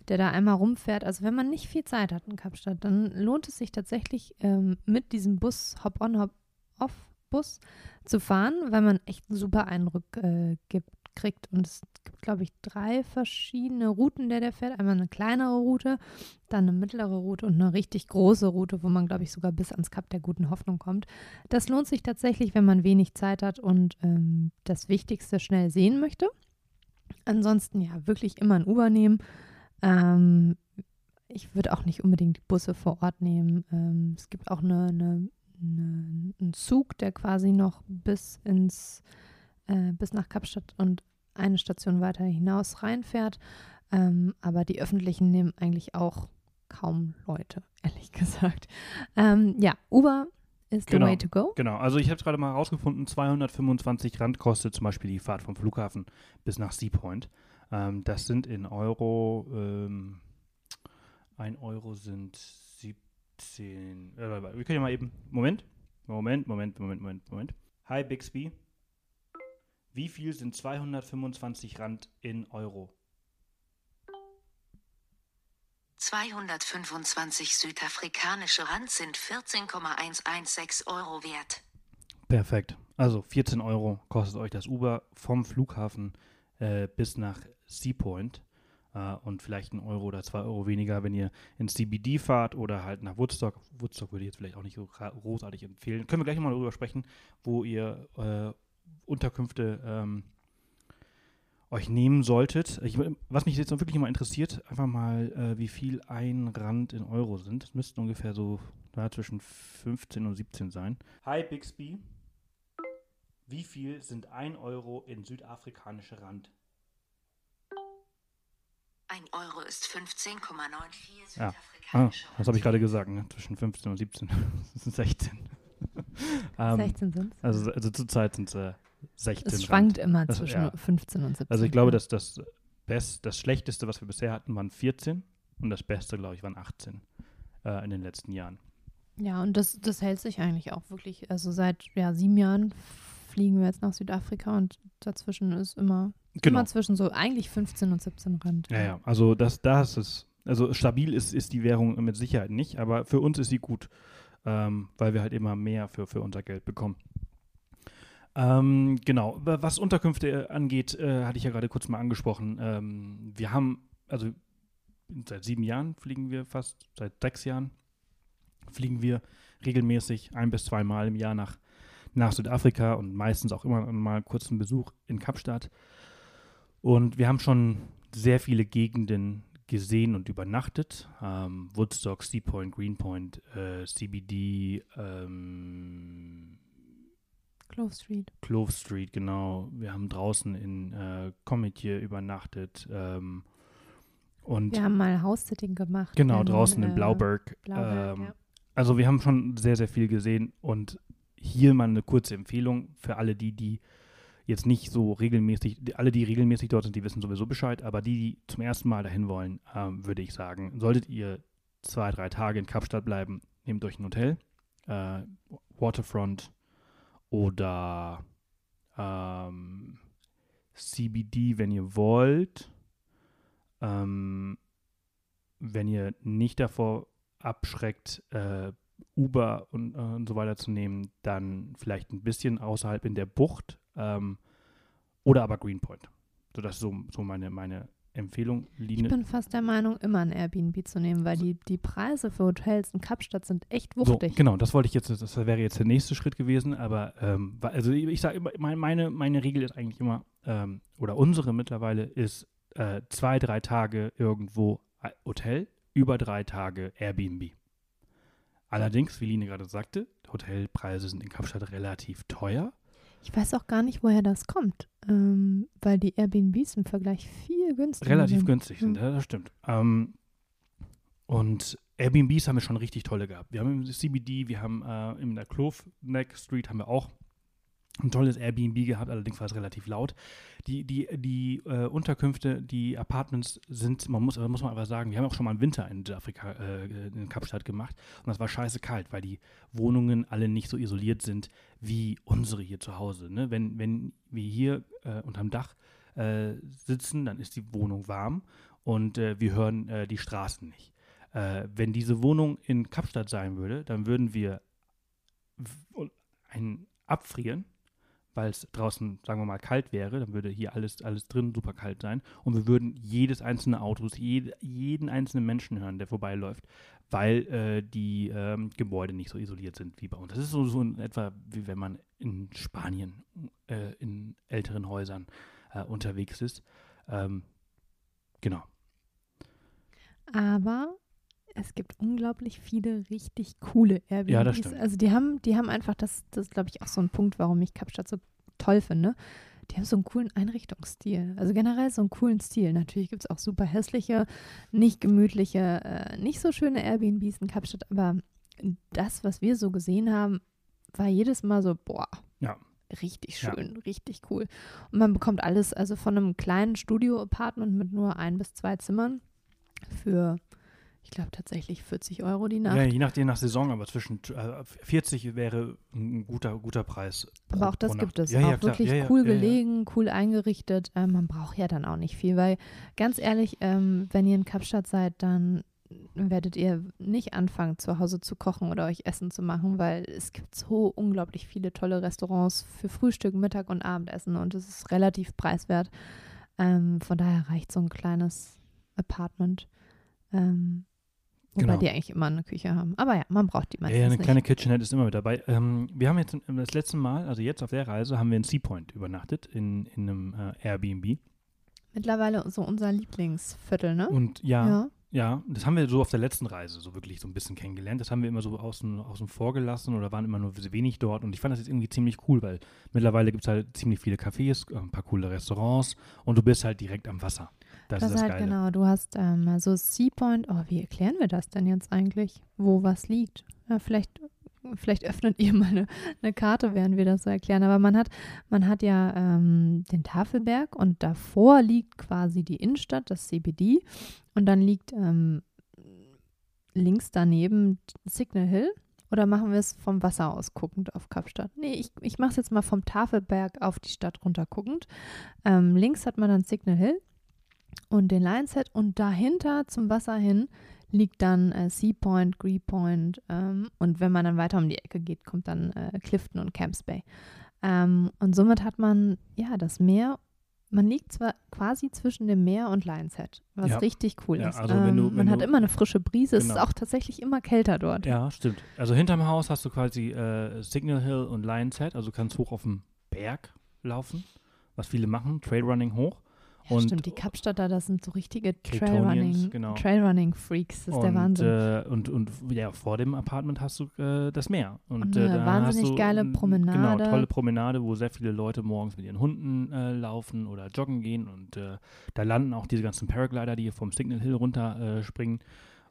der da einmal rumfährt. Also wenn man nicht viel Zeit hat in Kapstadt, dann lohnt es sich tatsächlich ähm, mit diesem Bus, Hop-on, Hop-off-Bus zu fahren, weil man echt einen super Eindruck äh, gibt, kriegt. Und es gibt, glaube ich, drei verschiedene Routen, der der fährt. Einmal eine kleinere Route, dann eine mittlere Route und eine richtig große Route, wo man, glaube ich, sogar bis ans Kap der guten Hoffnung kommt. Das lohnt sich tatsächlich, wenn man wenig Zeit hat und ähm, das Wichtigste schnell sehen möchte. Ansonsten ja, wirklich immer ein Uber nehmen. Ähm, ich würde auch nicht unbedingt die Busse vor Ort nehmen. Ähm, es gibt auch eine, eine, eine, einen Zug, der quasi noch bis ins äh, bis nach Kapstadt und eine Station weiter hinaus reinfährt. Ähm, aber die öffentlichen nehmen eigentlich auch kaum Leute, ehrlich gesagt. Ähm, ja, Uber ist Genau. the way to go. Genau, also ich habe es gerade mal rausgefunden, 225 Rand kostet zum Beispiel die Fahrt vom Flughafen bis nach Seapoint. Ähm, das sind in Euro, ähm, 1 Euro sind 17, äh, wir können ja mal eben, Moment, Moment, Moment, Moment, Moment, Moment. Hi Bixby, wie viel sind 225 Rand in Euro? 225 südafrikanische Rand sind 14,116 Euro wert. Perfekt. Also 14 Euro kostet euch das Uber vom Flughafen äh, bis nach Seapoint. Äh, und vielleicht ein Euro oder zwei Euro weniger, wenn ihr ins CBD fahrt oder halt nach Woodstock. Woodstock würde ich jetzt vielleicht auch nicht so großartig empfehlen. Können wir gleich mal darüber sprechen, wo ihr äh, Unterkünfte ähm, euch nehmen solltet. Ich, was mich jetzt noch wirklich mal interessiert, einfach mal, äh, wie viel ein Rand in Euro sind. Das müssten ungefähr so da zwischen 15 und 17 sein. Hi Bixby. Wie viel sind 1 Euro in südafrikanische Rand? Ein Euro ist 15,94 Ja. Ah, südafrikanische das habe ich gerade gesagt, ne? zwischen 15 und 17. das sind 16. ähm, 16 sind es. also, also zurzeit sind es äh, 16. Es Rand. schwankt immer Das- zwischen ja. 15 und 17. Also ich glaube, dass das, Best, das Schlechteste, was wir bisher hatten, waren 14 und das Beste, glaube ich, waren 18 äh, in den letzten Jahren. Ja, und das, das hält sich eigentlich auch wirklich. Also seit ja, sieben Jahren fliegen wir jetzt nach Südafrika und dazwischen ist immer, Genau. immer zwischen so eigentlich 15 und 17 Rand. Ja, ja. Also das, das ist, also stabil ist, ist die Währung mit Sicherheit nicht, aber für uns ist sie gut, ähm, weil wir halt immer mehr für, für unser Geld bekommen. Ähm, genau, wa- was Unterkünfte äh, angeht, äh, hatte ich ja gerade kurz mal angesprochen. Ähm, wir haben, also seit sieben Jahren fliegen wir fast, seit sechs Jahren fliegen wir regelmäßig ein bis zweimal im Jahr nach, nach Südafrika und meistens auch immer mal kurzen Besuch in Kapstadt. Und wir haben schon sehr viele Gegenden gesehen und übernachtet. Ähm, Woodstock, Seapoint, Greenpoint, äh, CBD, ähm, Clove Street. Clove Street, genau. Wir haben draußen in äh, Comitier übernachtet. Ähm, und Wir haben mal House-Sitting gemacht. genau, in, draußen in äh, Blauberg. Blauberg, ähm, ja. Also wir haben schon sehr, sehr viel gesehen und hier mal eine kurze Empfehlung für alle die, die jetzt nicht so regelmäßig, alle, die regelmäßig dort sind, die wissen sowieso Bescheid, aber die, die zum ersten Mal dahin wollen, ähm, würde ich sagen, solltet ihr zwei, drei Tage in Kapstadt bleiben, nehmt euch ein Hotel, äh, Waterfront oder ähm, CBD, wenn ihr wollt. Ähm, wenn ihr nicht davor abschreckt, äh, Uber und, äh, und so weiter zu nehmen, dann vielleicht ein bisschen außerhalb in der Bucht ähm, oder aber Greenpoint. So, das ist so, so meine, meine Empfehlung. Ich Line, bin fast der Meinung, immer ein Airbnb zu nehmen, weil die, die Preise für Hotels in Kapstadt sind echt so, wuchtig. genau, das wollte ich jetzt, das wäre jetzt der nächste Schritt gewesen, aber ähm, also ich, ich sage immer, mein- meine, meine Regel ist eigentlich immer, ähm, oder unsere mittlerweile ist äh, zwei, drei Tage irgendwo äh, Hotel, über drei Tage Airbnb. Allerdings, wie Line gerade sagte, Hotelpreise sind in Kapstadt relativ teuer. Ich weiß auch gar nicht, woher das kommt, ähm, weil die Airbnbs im Vergleich viel günstiger Relativ sind. günstig sind, Ja. das stimmt. Ähm, und Airbnbs haben wir schon richtig tolle gehabt. Wir haben im CBD, wir haben äh, in der Clove Neck Street haben wir auch ein tolles Airbnb gehabt, allerdings war es relativ laut. Die, die, die äh, Unterkünfte, die Apartments sind, man muss, muss man aber sagen, wir haben auch schon mal im Winter in Südafrika, äh, in Kapstadt gemacht und das war scheiße kalt, weil die Wohnungen alle nicht so isoliert sind wie unsere hier zu Hause. Ne? Wenn, wenn wir hier äh, unterm Dach äh, sitzen, dann ist die Wohnung warm und äh, wir hören äh, die Straßen nicht. Wenn diese Wohnung in Kapstadt sein würde, dann würden wir w- ein abfrieren, weil es draußen, sagen wir mal, kalt wäre, dann würde hier alles, alles drin super kalt sein und wir würden jedes einzelne Auto, jede, jeden einzelnen Menschen hören, der vorbeiläuft, weil äh, die ähm, Gebäude nicht so isoliert sind wie bei uns. Das ist so, so in etwa, wie wenn man in Spanien äh, in älteren Häusern äh, unterwegs ist. Ähm, genau. Aber es gibt unglaublich viele richtig coole Airbnbs. Ja, das stimmt. Also die haben, die haben einfach, das, das ist, glaube ich, auch so ein Punkt, warum ich Kapstadt so toll finde. Die haben so einen coolen Einrichtungsstil. Also generell so einen coolen Stil. Natürlich gibt es auch super hässliche, nicht gemütliche, äh, nicht so schöne Airbnbs in Kapstadt, aber das, was wir so gesehen haben, war jedes Mal so, boah, Ja. richtig Ja. schön, richtig cool. Und man bekommt alles, also von einem kleinen Studio-Apartment mit nur ein bis zwei Zimmern für, ich glaube tatsächlich 40 Euro die Nacht. Ja, je nach, je nach Saison, aber zwischen äh, 40 wäre ein guter, guter Preis. Aber auch das gibt es. Ja, ja, auch klar. wirklich Ja, ja, cool ja, ja. gelegen, cool eingerichtet. Ähm, man braucht ja dann auch nicht viel, weil ganz ehrlich, ähm, wenn ihr in Kapstadt seid, dann werdet ihr nicht anfangen, zu Hause zu kochen oder euch Essen zu machen, weil es gibt so unglaublich viele tolle Restaurants für Frühstück, Mittag und Abendessen und es ist relativ preiswert. Ähm, von daher reicht so ein kleines Apartment. Ähm, wobei Genau. die eigentlich immer eine Küche haben. Aber ja, man braucht die meistens ja, eine nicht. kleine Kitchenette ist immer mit dabei. Ähm, wir haben jetzt ähm, das letzte Mal, also jetzt auf der Reise, haben wir in Seapoint übernachtet, in, in einem äh, Airbnb. Mittlerweile so unser Lieblingsviertel, ne? Und ja, ja. Ja, das haben wir so auf der letzten Reise so wirklich so ein bisschen kennengelernt. Das haben wir immer so außen, außen vor gelassen oder waren immer nur wenig dort. Und ich fand das jetzt irgendwie ziemlich cool, weil mittlerweile gibt es halt ziemlich viele Cafés, äh, ein paar coole Restaurants und du bist halt direkt am Wasser. Das, Das, ist das halt Geile. genau, du hast ähm, also Seapoint, oh, wie erklären wir das denn jetzt eigentlich, wo was liegt? Ja, vielleicht, vielleicht öffnet ihr mal eine, eine Karte, während wir das so erklären. Aber man hat, man hat ja ähm, den Tafelberg und davor liegt quasi die Innenstadt, das CBD. Und dann liegt ähm, links daneben Signal Hill. Oder machen wir es vom Wasser aus guckend auf Kapstadt? Nee, ich, ich mache es jetzt mal vom Tafelberg auf die Stadt runter guckend. Ähm, links hat man dann Signal Hill und den Lions Head und dahinter zum Wasser hin liegt dann äh, Sea Point, Gree Point ähm, und wenn man dann weiter um die Ecke geht, kommt dann äh, Clifton und Camps Bay. Ähm, und somit hat man ja das Meer. Man liegt zwar quasi zwischen dem Meer und Lions Head, was Ja. richtig cool Ja, ist. also du- ähm, wenn man hat du- immer eine frische Brise. Es ist Genau. auch tatsächlich immer kälter dort. Ja, stimmt. Also hinterm Haus hast du quasi äh, Signal Hill und Lions Head, also du kannst hoch auf den Berg laufen, was viele machen, Trailrunning hoch. Und stimmt, die Kapstadter, das sind so richtige Trailrunning, genau. Trailrunning-Freaks. Das ist der und, Wahnsinn. Äh, und, und ja, vor dem Apartment hast du äh, das Meer. Und, äh, da wahnsinnig hast du, geile Promenade. Genau, tolle Promenade, wo sehr viele Leute morgens mit ihren Hunden äh, laufen oder joggen gehen. Und äh, da landen auch diese ganzen Paraglider, die hier vom Signal Hill runter äh, springen.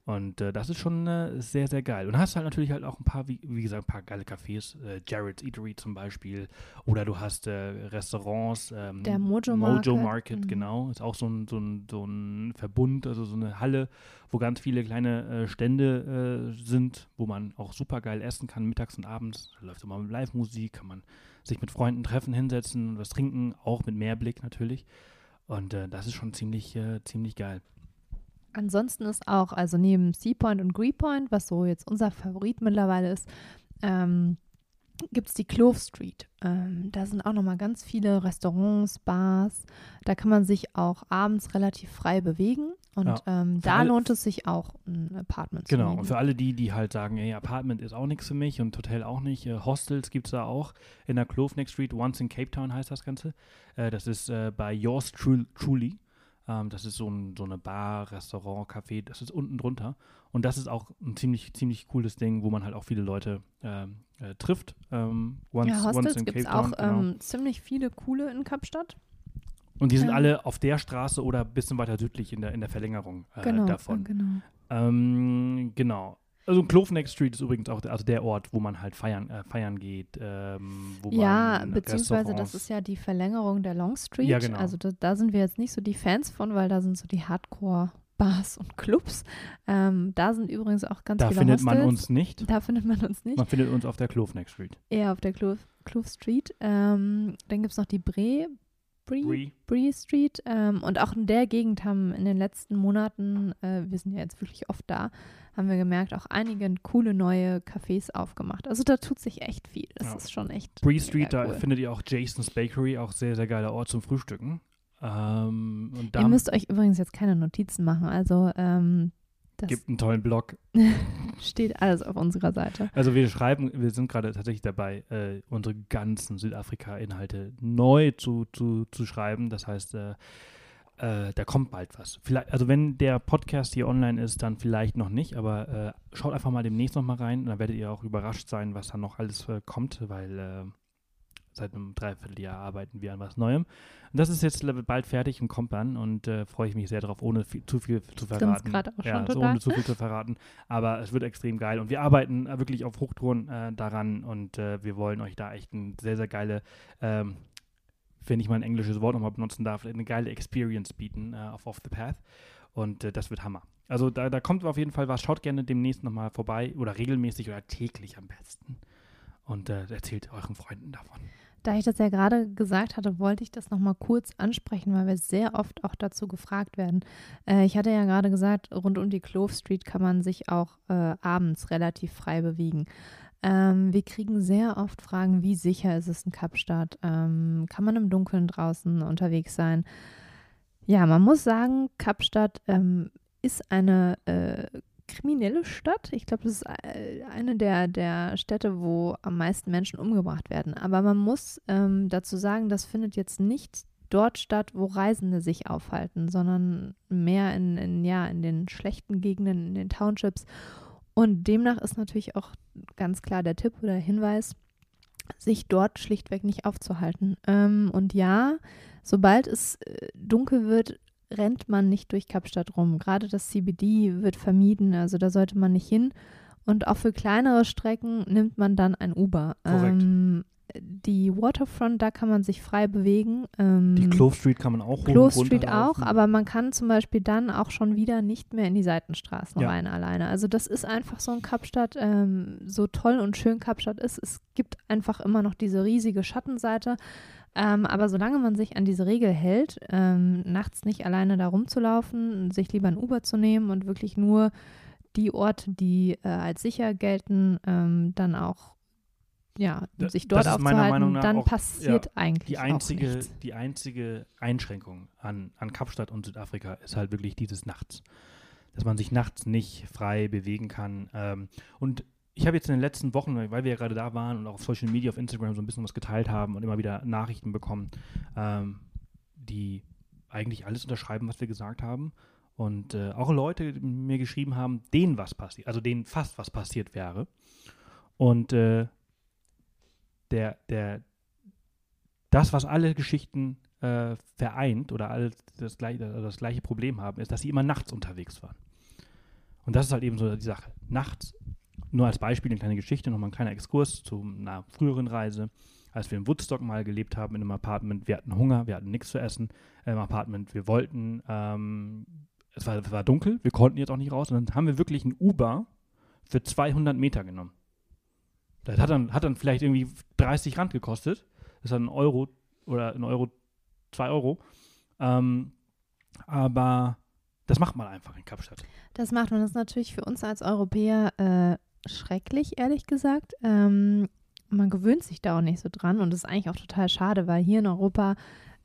Und äh, das ist schon äh, sehr, sehr geil. Und hast halt natürlich halt auch ein paar, wie, wie gesagt, ein paar geile Cafés. Äh, Jared's Eatery zum Beispiel. Oder du hast äh, Restaurants. Ähm, Der Mojo Mojo Market. Market, Mhm. genau. Ist auch so ein, so, ein, so ein Verbund, also so eine Halle, wo ganz viele kleine äh, Stände äh, sind, wo man auch super geil essen kann, mittags und abends. Da läuft immer Live-Musik, kann man sich mit Freunden treffen, hinsetzen, was trinken, auch mit Mehrblick natürlich. Und das ist schon ziemlich, äh, ziemlich geil. Ansonsten ist auch, also neben Sea Point und Gree Point, was so jetzt unser Favorit mittlerweile ist, ähm, gibt es die Clove Street. Ähm, da sind auch nochmal ganz viele Restaurants, Bars. Da kann man sich auch abends relativ frei bewegen. Und Ja. ähm, da alle- lohnt es sich auch, ein Apartment zu Genau, und für alle die, die halt sagen, ey, Apartment ist auch nichts für mich und Hotel auch nicht, äh, Hostels gibt es da auch in der Clove Neck Street, Once in Cape Town heißt das Ganze. Äh, das ist äh, bei Yours Tru Truly. Ähm, das ist so, ein, so eine Bar, Restaurant, Café, das ist unten drunter. Und das ist auch ein ziemlich, ziemlich cooles Ding, wo man halt auch viele Leute ähm, äh, trifft. Ähm, once, ja, Hostels gibt es auch genau. ähm, ziemlich viele coole in Kapstadt. Und die sind ähm, alle auf der Straße oder ein bisschen weiter südlich in der, in der Verlängerung äh, Genau, davon. genau. Ähm, genau. Also Cloveneck Street ist übrigens auch der, also der Ort, wo man halt feiern, äh, feiern geht. Ähm, Ja, beziehungsweise das ist ja die Verlängerung der Long Street. Ja, genau. Also da, da sind wir jetzt nicht so die Fans von, weil da sind so die Hardcore-Bars und Clubs. Ähm, da sind übrigens auch ganz Da viele findet Hostels. man uns nicht. Da findet man uns nicht. Man findet uns auf der Cloveneck Street. Eher auf der Clove, Clove Street. Ähm, dann gibt es noch die Bre Bree, Bree. Bree Street. Ähm, und auch in der Gegend haben in den letzten Monaten, äh, wir sind ja jetzt wirklich oft da, haben wir gemerkt, auch einige coole neue Cafés aufgemacht. Also da tut sich echt viel. Das Ja. ist schon echt. Bree Street, da cool. findet ihr auch Jason's Bakery, auch sehr, sehr geiler Ort zum Frühstücken. Ähm, da Ihr müsst euch übrigens jetzt keine Notizen machen. Also ähm, das gibt einen tollen Blog. steht alles auf unserer Seite. Also wir schreiben, wir sind gerade tatsächlich dabei, äh, unsere ganzen Südafrika-Inhalte neu zu, zu, zu schreiben. Das heißt, äh, äh, da kommt bald was. Vielleicht, also wenn der Podcast hier online ist, dann vielleicht noch nicht, aber äh, schaut einfach mal demnächst noch mal rein. Dann werdet ihr auch überrascht sein, was da noch alles äh, kommt, weil äh, seit einem Dreivierteljahr arbeiten wir an was Neuem. Und das ist jetzt bald fertig und kommt dann und äh, freue ich mich sehr darauf, ohne viel, zu viel zu verraten. gerade auch ja, schon so total. ohne zu viel zu verraten. Aber es wird extrem geil und wir arbeiten äh, wirklich auf Hochtouren daran und wir wollen euch da echt ein sehr, sehr geile, ähm, wenn ich mal ein englisches Wort nochmal benutzen darf, eine geile Experience bieten äh, auf Off the Path. Und äh, das wird Hammer. Also da, da kommt auf jeden Fall was. Schaut gerne demnächst nochmal vorbei oder regelmäßig oder täglich am besten. Und äh, erzählt euren Freunden davon. Da ich das ja gerade gesagt hatte, wollte ich das nochmal kurz ansprechen, weil wir sehr oft auch dazu gefragt werden. Äh, ich hatte ja gerade gesagt, rund um die Clove Street kann man sich auch äh, abends relativ frei bewegen. Ähm, wir kriegen sehr oft Fragen, wie sicher ist es in Kapstadt? Ähm, kann man im Dunkeln draußen unterwegs sein? Ja, man muss sagen, Kapstadt ähm, ist eine äh, kriminelle Stadt. Ich glaube, das ist äh, eine der, der Städte, wo am meisten Menschen umgebracht werden. Aber man muss ähm, dazu sagen, das findet jetzt nicht dort statt, wo Reisende sich aufhalten, sondern mehr in, in, ja, in den schlechten Gegenden, in den Townships. Und demnach ist natürlich auch ganz klar der Tipp oder Hinweis, sich dort schlichtweg nicht aufzuhalten. Ähm, und ja, sobald es äh, dunkel wird, rennt man nicht durch Kapstadt rum. Gerade das CBD wird vermieden, also da sollte man nicht hin. Und auch für kleinere Strecken nimmt man dann ein Uber. Korrekt. Ähm, die Waterfront, da kann man sich frei bewegen. Ähm, Die Clove Street kann man auch hoch runter Street auch, aber man kann zum Beispiel dann auch schon wieder nicht mehr in die Seitenstraßen Ja. rein alleine. Also das ist einfach so ein Kapstadt, ähm, so toll und schön Kapstadt ist. Es gibt einfach immer noch diese riesige Schattenseite. Ähm, aber solange man sich an diese Regel hält, ähm, nachts nicht alleine da rumzulaufen, sich lieber ein Uber zu nehmen und wirklich nur die Orte, die äh, als sicher gelten, ähm, dann auch ja, Da- sich dort aufzuhalten, dann auch, passiert eigentlich die auch einzige, nichts. die einzige Einschränkung an, an Kapstadt und Südafrika ist halt wirklich dieses Nachts. Dass man sich nachts nicht frei bewegen kann. Ähm, und ich habe jetzt in den letzten Wochen, weil wir ja gerade da waren und auch auf Social Media, auf Instagram so ein bisschen was geteilt haben und immer wieder Nachrichten bekommen, ähm, die eigentlich alles unterschreiben, was wir gesagt haben. Und äh, auch Leute die mir geschrieben haben, denen was passiert, also denen fast was passiert wäre. Und äh, der, der, das, was alle Geschichten äh, vereint oder alle das gleiche, das gleiche Problem haben, ist, dass sie immer nachts unterwegs waren. Und das ist halt eben so die Sache. Nachts, nur als Beispiel eine kleine Geschichte, nochmal ein kleiner Exkurs zu einer früheren Reise, als wir in Woodstock mal gelebt haben, in einem Apartment. Wir hatten Hunger, wir hatten nichts zu essen im Apartment. Wir wollten, ähm, es, war, es war dunkel, wir konnten jetzt auch nicht raus. Und dann haben wir wirklich ein Uber für 200 Meter genommen. Das hat dann, hat dann vielleicht irgendwie 30 Rand gekostet. Das ist dann ein Euro oder ein Euro, zwei Euro. Ähm, aber das macht man einfach in Kapstadt. Das macht man das ist natürlich für uns als Europäer äh, schrecklich, ehrlich gesagt. Ähm, man gewöhnt sich da auch nicht so dran und das ist eigentlich auch total schade, weil hier in Europa,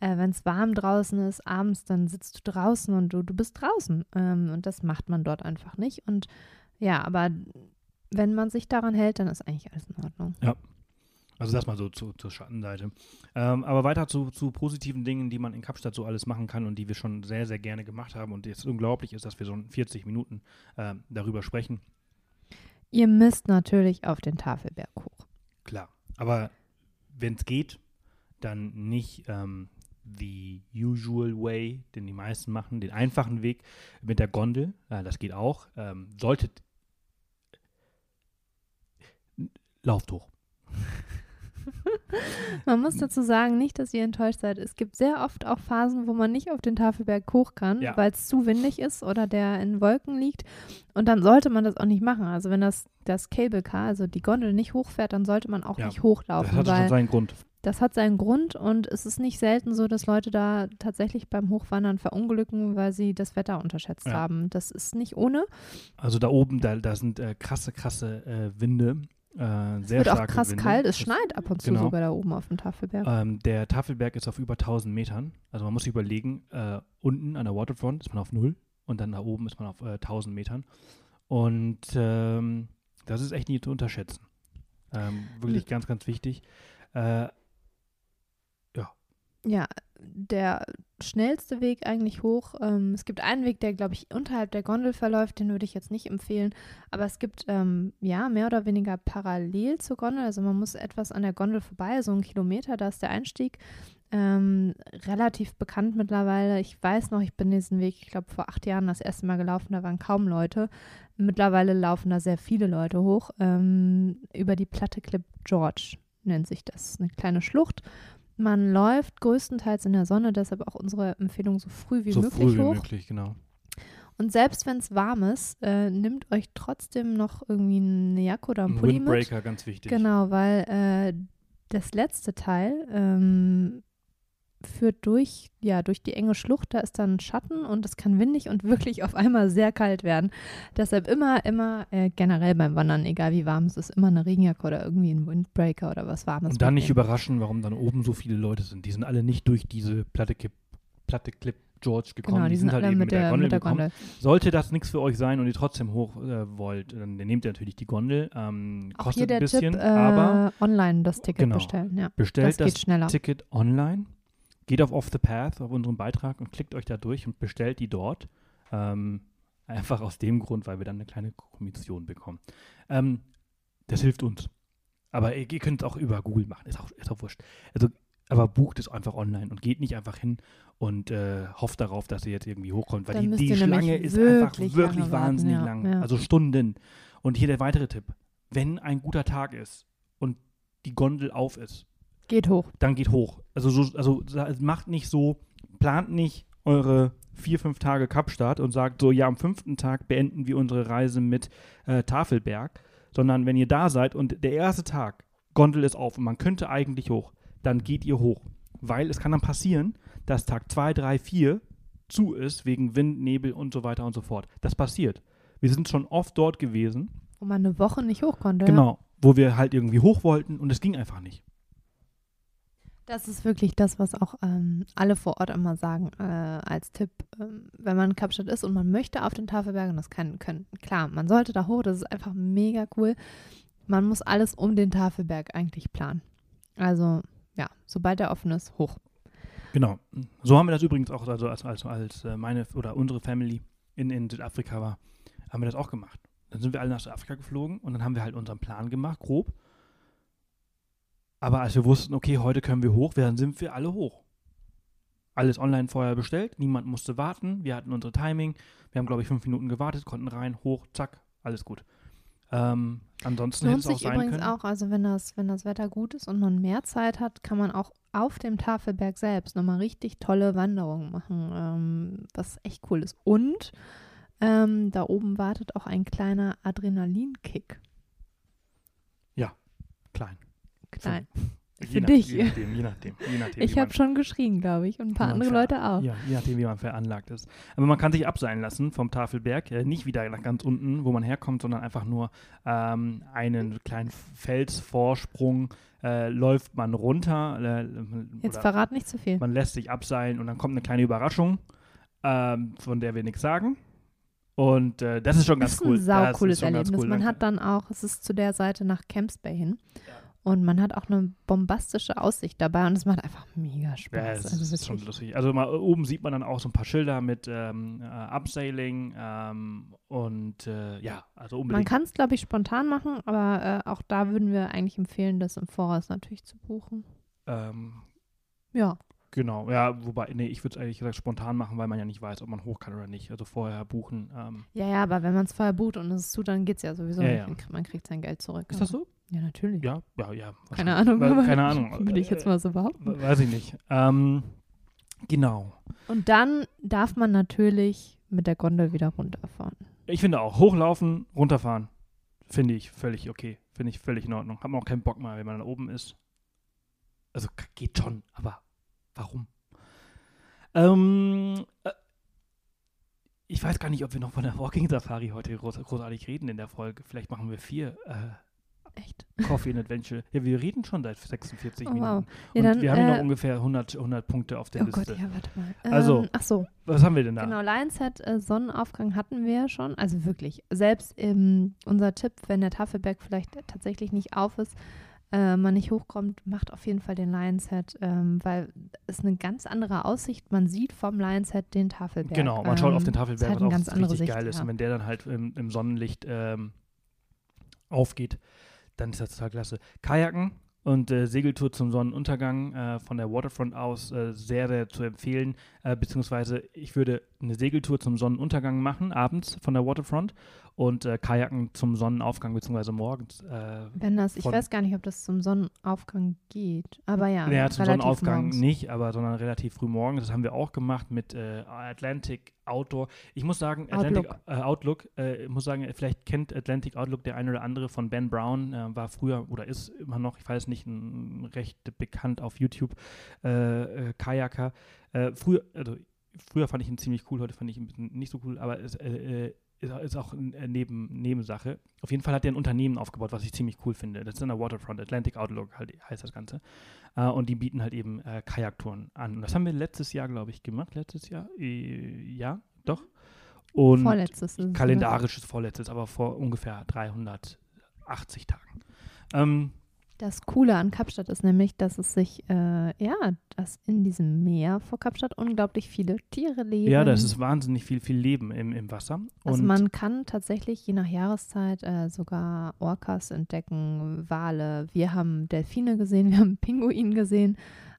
äh, wenn es warm draußen ist, abends, dann sitzt du draußen und du, du bist draußen. Ähm, und das macht man dort einfach nicht. Und ja, aber wenn man sich daran hält, dann ist eigentlich alles in Ordnung. Also das mal so zu, zur Schattenseite. Ähm, aber weiter zu, zu positiven Dingen, die man in Kapstadt so alles machen kann und die wir schon sehr, sehr gerne gemacht haben. Und jetzt unglaublich ist, dass wir so in 40 Minuten ähm, darüber sprechen. Ihr müsst natürlich auf den Tafelberg hoch. Klar. Aber wenn es geht, dann nicht ähm, the usual way, den die meisten machen, den einfachen Weg mit der Gondel. Äh, das geht auch. Ähm, solltet. Lauft hoch. Man muss dazu sagen, nicht, dass ihr enttäuscht seid. Es gibt sehr oft auch Phasen, wo man nicht auf den Tafelberg hoch kann, Ja. weil es zu windig ist oder der in Wolken liegt. Und dann sollte man das auch nicht machen. Also wenn das, das Cable Car, also die Gondel nicht hochfährt, dann sollte man auch Ja, nicht Das hochlaufen, hat schon seinen Grund. das hat seinen Grund und es ist nicht selten so, dass Leute da tatsächlich beim Hochwandern verunglücken, weil sie das Wetter unterschätzt Ja. haben. Das ist nicht ohne. Also da oben, da, da sind äh, krasse, krasse äh, Winde. Äh, Es wird auch krass Winde. kalt. Es schneit ab und zu genau. sogar da oben auf dem Tafelberg. Ähm, der Tafelberg ist auf über 1000 Metern. Also man muss sich überlegen, äh, unten an der Waterfront ist man auf null und dann da oben ist man auf äh, 1000 Metern. Und ähm, das ist echt nicht zu unterschätzen. Ähm, wirklich ganz, ganz wichtig. Äh, Ja, der schnellste Weg eigentlich hoch. Ähm, es gibt einen Weg, der, glaube ich, unterhalb der Gondel verläuft, den würde ich jetzt nicht empfehlen. Aber es gibt, ähm, ja, mehr oder weniger parallel zur Gondel. Also man muss etwas an der Gondel vorbei, so einen Kilometer, da ist der Einstieg. Ähm, relativ bekannt mittlerweile. Ich weiß noch, ich bin diesen Weg, ich glaube, vor acht Jahren das erste Mal gelaufen, da waren kaum Leute. Mittlerweile laufen da sehr viele Leute hoch. Ähm, über die Platte Clip George nennt sich das. Eine kleine Schlucht. Man läuft größtenteils in der Sonne, deshalb auch unsere Empfehlung so früh wie so möglich früh wie hoch. möglich, genau. Und selbst wenn es warm ist, äh, nimmt euch trotzdem noch irgendwie eine Jacke oder einen Ein Pulli mit. Windbreaker, ganz wichtig. Genau, weil äh, das letzte Teil ähm, führt durch, ja, durch die enge Schlucht, da ist dann Schatten und es kann windig und wirklich auf einmal sehr kalt werden. Deshalb immer, immer äh, generell beim Wandern, egal wie warm es ist, immer eine Regenjacke oder irgendwie ein Windbreaker oder was Warmes. Und dann nicht überraschen, warum dann oben so viele Leute sind. Die sind alle nicht durch diese Platte, Kip- Platte Clip George gekommen. Genau, die sind halt alle eben mit der, mit der gekommen. Gondel. Sollte das nichts für euch sein und ihr trotzdem hoch äh, wollt, dann nehmt ihr natürlich die Gondel. Ähm, kostet der ein bisschen, Tipp, äh, aber online das Ticket Genau. bestellen. Ja, bestellt das das, geht schneller. Ticket online, geht auf Off the Path, auf unseren Beitrag und klickt euch da durch und bestellt die dort. Ähm, einfach aus dem Grund, weil wir dann eine kleine Kommission bekommen. Ähm, das hilft uns. Aber ihr, ihr könnt es auch über Google machen, ist auch, ist auch wurscht. Also, aber bucht es einfach online und geht nicht einfach hin und äh, hofft darauf, dass ihr jetzt irgendwie hochkommt, weil die, die Schlange ist wirklich einfach wirklich warten, wahnsinnig ja, lang. ja. Also Stunden. Und hier der weitere Tipp. Wenn ein guter Tag ist und die Gondel auf ist, Geht hoch. dann geht hoch. Also, so, also macht nicht so, plant nicht eure vier, fünf Tage Kapstadt und sagt so, ja, am fünften Tag beenden wir unsere Reise mit äh, Tafelberg, sondern wenn ihr da seid und der erste Tag, Gondel ist auf und man könnte eigentlich hoch, dann geht ihr hoch. Weil es kann dann passieren, dass Tag zwei, drei, vier zu ist, wegen Wind, Nebel und so weiter und so fort. Das passiert. Wir sind schon oft dort gewesen, Wo man eine Woche nicht hoch konnte. Genau, wo wir halt irgendwie hoch wollten und es ging einfach nicht. Das ist wirklich das, was auch ähm, alle vor Ort immer sagen äh, als Tipp. Ähm, wenn man in Kapstadt ist und man möchte auf den Tafelberg, und das kann, können, klar, man sollte da hoch, das ist einfach mega cool. Man muss alles um den Tafelberg eigentlich planen. Also, ja, sobald er offen ist, hoch. Genau. So haben wir das übrigens auch, also als, als, als äh, meine oder unsere Family in, in Südafrika war, haben wir das auch gemacht. Dann sind wir alle nach Südafrika geflogen und dann haben wir halt unseren Plan gemacht, grob. Aber als wir wussten, okay, heute können wir hoch, dann sind wir alle hoch. Alles online vorher bestellt, niemand musste warten, wir hatten unsere Timing, wir haben, glaube ich, fünf Minuten gewartet, konnten rein, hoch, zack, alles gut. Ähm, ansonsten Lohnt es auch sich sein übrigens können. auch, also wenn das, wenn das Wetter gut ist und man mehr Zeit hat, kann man auch auf dem Tafelberg selbst nochmal richtig tolle Wanderungen machen, ähm, was echt cool ist. Und ähm, da oben wartet auch ein kleiner Adrenalinkick. Klein. Klein. Je Für nach- dich. Je nachdem, je nachdem. Je nachdem Ich habe schon geschrien, glaube ich, und ein paar andere Leute auch. Ja, je nachdem, wie man veranlagt ist. Aber man kann sich abseilen lassen vom Tafelberg, äh, nicht wieder nach ganz unten, wo man herkommt, sondern einfach nur ähm, einen kleinen Felsvorsprung äh, läuft man runter. Äh, Jetzt verrat nicht zu viel. man lässt sich abseilen und dann kommt eine kleine Überraschung, ähm, von der wir nichts sagen. Und äh, das ist schon Das ganz ist cool. ein Das ist schon ganz Erlebnis. cool. Man hat dann auch, es ist zu der Seite nach Camps Bay hin. Und man hat auch eine bombastische Aussicht dabei und es macht einfach mega Spaß. Ja, es also ist schon lustig. Also mal, oben sieht man dann auch so ein paar Schilder mit ähm, äh, Upsailing ähm, und äh, ja, also Man unbedingt. kann es, glaube ich, spontan machen, aber äh, auch da würden wir eigentlich empfehlen, das im Voraus natürlich zu buchen. Ähm, Ja, genau, ja, wobei, nee, ich würde es ehrlich gesagt spontan machen, weil man ja nicht weiß, ob man hoch kann oder nicht. Also vorher buchen. Ähm, ja, ja, aber wenn man es vorher bucht und es ist zu, dann geht es ja sowieso Ja, nicht. ja. Man kriegt sein Geld zurück. ist das so? Ja, natürlich. Ja, ja, ja. Keine. Ahnung. Weil- aber Keine Ahnung. Würde ich jetzt mal so behaupten. we- Weiß ich nicht. Ähm, genau. Und dann darf man natürlich mit der Gondel wieder runterfahren. Ich finde auch, hochlaufen, runterfahren, finde ich völlig okay. Finde ich völlig in Ordnung. Hat man auch keinen Bock mehr, wenn man da oben ist. Also geht schon, aber warum? Ähm, äh, ich weiß gar nicht, ob wir noch von der Walking Safari heute groß, großartig reden in der Folge. Vielleicht machen wir vier äh, Echt? Coffee and Adventure. Ja, wir reden schon seit 46 Oh, Minuten. wow. Und Ja, dann, wir haben äh, noch ungefähr 100, 100 Punkte auf der Oh Liste. Gott, ja, warte mal. Also, ähm, ach so, Was haben wir denn da? genau. Lionshead äh, Sonnenaufgang hatten wir ja schon. Also wirklich. Selbst ähm, unser Tipp, wenn der Tafelberg vielleicht tatsächlich nicht auf ist, äh, man nicht hochkommt, macht auf jeden Fall den Lionshead, ähm, weil es eine ganz andere Aussicht. Man sieht vom Lionshead den Tafelberg. Genau, man schaut auf den Ähm, Tafelberg, was auch ganz richtig Sicht, geil ist. ja. Und wenn der dann halt im, im Sonnenlicht ähm, aufgeht, dann ist das total klasse. Kajaken und äh, Segeltour zum Sonnenuntergang äh, von der Waterfront aus äh, sehr, sehr zu empfehlen. Äh, beziehungsweise ich würde eine Segeltour zum Sonnenuntergang machen, abends von der Waterfront und äh, Kajaken zum Sonnenaufgang, beziehungsweise morgens. Äh, Wenn das, ich weiß gar nicht, ob das zum Sonnenaufgang geht. Aber ja, naja, zum Sonnenaufgang morgens. nicht, aber sondern relativ früh morgens. Das haben wir auch gemacht mit äh, Atlantic Outdoor. Ich muss sagen, Atlantic Outlook. Outlook, äh, Outlook äh, ich muss sagen, vielleicht kennt Atlantic Outlook der eine oder andere von Ben Brown, äh, war früher oder ist immer noch, ich weiß nicht, ein, recht bekannt auf YouTube äh, äh, Kajaker. Äh, früher, also früher fand ich ihn ziemlich cool, heute fand ich ihn ein bisschen nicht so cool, aber es äh, äh, ist, auch eine neben, Nebensache. Auf jeden Fall hat er ein Unternehmen aufgebaut, was ich ziemlich cool finde. Das ist in der Waterfront, Atlantic Outlook halt, heißt das Ganze. Äh, und die bieten halt eben äh, Kajaktouren an. Und das haben wir letztes Jahr, glaube ich, gemacht. Letztes Jahr? Äh, ja, doch. Und Vorletztes kalendarisches vorletztes, aber vor ungefähr 380 Tagen. Ähm, Das Coole an Kapstadt ist nämlich, dass es sich, äh, ja, dass in diesem Meer vor Kapstadt unglaublich viele Tiere leben. ja, das ist wahnsinnig viel, viel Leben im, im Wasser. Also und man kann tatsächlich je nach Jahreszeit äh, sogar Orcas entdecken, Wale. Wir haben Delfine gesehen, wir haben Pinguin gesehen,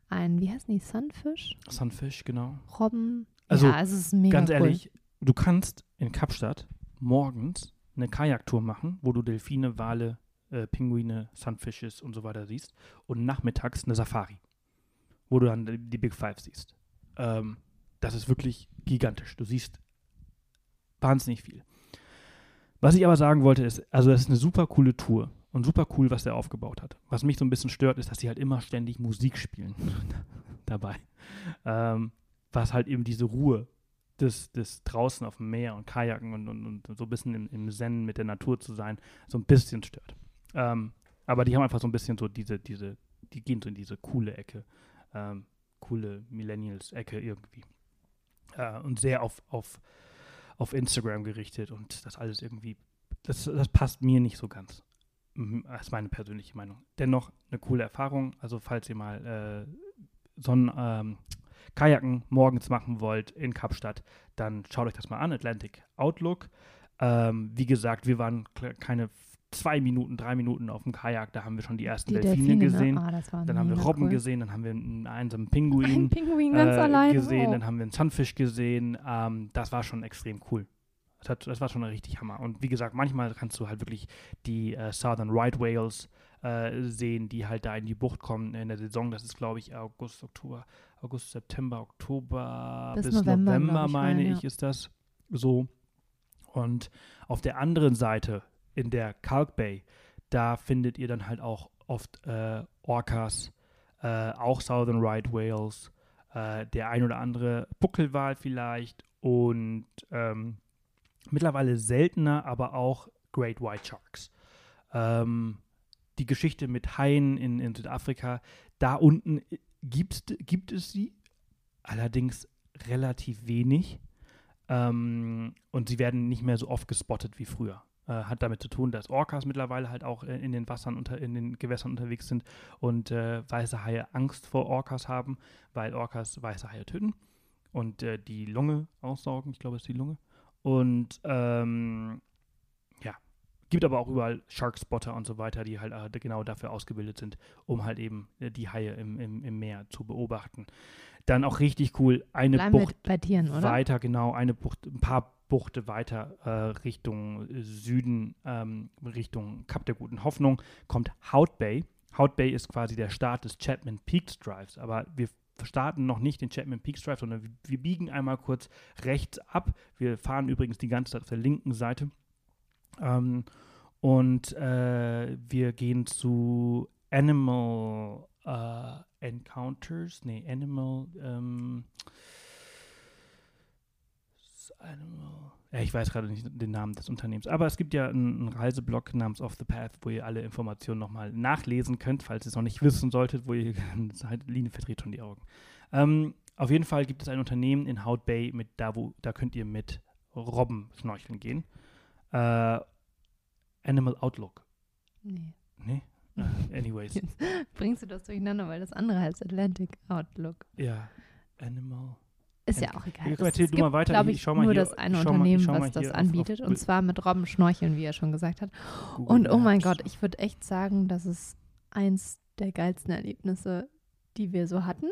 ein, wie heißen die, Sunfish, Sunfish, genau. Robben. Also, ja, es ist mega Ganz cool. ehrlich, du kannst in Kapstadt morgens eine Kajaktour machen, wo du Delfine, Wale, äh, Pinguine, Sunfishes und so weiter siehst und nachmittags eine Safari, wo du dann die, Big Five siehst. Ähm, das ist wirklich gigantisch. Du siehst wahnsinnig viel. Was ich aber sagen wollte ist, also das ist eine super coole Tour und super cool, was der aufgebaut hat. Was mich so ein bisschen stört, ist, dass sie halt immer ständig Musik spielen dabei. Ähm, was halt eben diese Ruhe des, des draußen auf dem Meer und Kajaken und, und, und so ein bisschen im, im Zen mit der Natur zu sein, so ein bisschen stört. Ähm, aber die haben einfach so ein bisschen so diese, diese, die gehen so in diese coole Ecke, ähm, coole Millennials-Ecke irgendwie. Äh, und sehr auf, auf, auf Instagram gerichtet und das alles irgendwie, das, das passt mir nicht so ganz. Mhm, Das ist meine persönliche Meinung. Dennoch eine coole Erfahrung. Also falls ihr mal äh, Sonnen, ähm, Kajaken morgens machen wollt in Kapstadt, dann schaut euch das mal an, Atlantic Outlook. Ähm, wie gesagt, wir waren keine zwei Minuten, drei Minuten auf dem Kajak, da haben wir schon die ersten die Delfine, Delfine, gesehen. Ne? Ah, Dann haben wir Robben cool. gesehen, dann haben wir einen einsamen Ein Pinguin Pinguin ganz äh, gesehen, oh. dann haben wir einen Sunfish gesehen. Ähm, das war schon extrem cool. Das, hat, das war schon richtig Hammer. Und wie gesagt, manchmal kannst du halt wirklich die äh, Southern Right Whales äh, sehen, die halt da in die Bucht kommen in der Saison. Das ist, glaube ich, August, Oktober, August, September, Oktober Bis bis, November, November, ich, meine rein, ja. ich, ist das so. Und auf der anderen Seite, in der Kalk Bay, da findet ihr dann halt auch oft äh, Orcas, äh, auch Southern Right Whales, äh, der ein oder andere Buckelwal vielleicht und ähm, mittlerweile seltener, aber auch Great White Sharks. Ähm, die Geschichte mit Haien in, in Südafrika, da unten äh, gibt, gibt es sie, allerdings relativ wenig. Ähm, und sie werden nicht mehr so oft gespottet wie früher. Äh, hat damit zu tun, dass Orcas mittlerweile halt auch in den Wassern unter, in den Gewässern unterwegs sind und äh, weiße Haie Angst vor Orcas haben, weil Orcas weiße Haie töten und äh, die Lunge aussaugen. Ich glaube, es ist die Lunge. Und ähm, ja, gibt aber auch überall Sharkspotter und so weiter, die halt äh, genau dafür ausgebildet sind, um halt eben äh, die Haie im, im, im Meer zu beobachten. Dann auch richtig cool, eine Bleiben Bucht bei Tieren, oder? weiter, genau, eine Bucht, ein paar Buchte weiter äh, Richtung Süden, ähm, Richtung Kap der Guten Hoffnung, kommt Hout Bay. Hout Bay ist quasi der Start des Chapman Peaks Drives, aber wir starten noch nicht den Chapman Peaks Drive, sondern wir, wir biegen einmal kurz rechts ab. Wir fahren übrigens die ganze Zeit auf der linken Seite. Ähm, und äh, wir gehen zu Animal äh, Encounters, nee, Animal, ähm, ja, ich weiß gerade nicht den Namen des Unternehmens, aber es gibt ja einen, einen Reiseblog namens Off the Path, wo ihr alle Informationen nochmal nachlesen könnt, falls ihr es noch nicht wissen solltet, wo ihr seid, Line verdreht schon die Augen. Ähm, auf jeden Fall gibt es ein Unternehmen in Hout Bay, mit da, wo, da könnt ihr mit Robben schnorcheln gehen. Äh, Animal Outlook. Nee. Nee? Äh, anyways. Bringst du das durcheinander, weil das andere heißt Atlantic Outlook. Ja. Animal. Ist ja auch egal. Ja, erzähl du mal weiter. glaube Ich ich, schau mal nur hier- das eine Unternehmen, mal was das hier auf- anbietet. auf und zwar mit Robben schnorcheln, wie er schon gesagt hat. Google Und oh mein. Gott, ich würde echt sagen, das ist eins der geilsten Erlebnisse, die wir so hatten.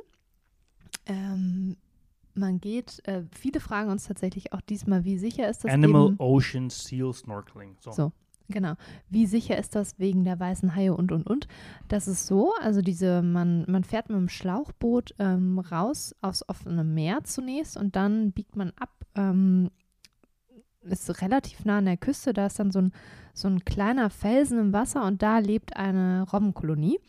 Ähm, man geht, äh, viele fragen uns tatsächlich auch diesmal, wie sicher ist das Animal eben, Ocean Seal Snorkeling. So. So. Genau. Wie sicher ist das wegen der weißen Haie und und und? Das ist so, also diese, man, man fährt mit dem Schlauchboot ähm, raus aufs offene Meer zunächst und dann biegt man ab, ähm, ist relativ nah an der Küste, da ist dann so ein, so ein kleiner Felsen im Wasser und da lebt eine Robbenkolonie.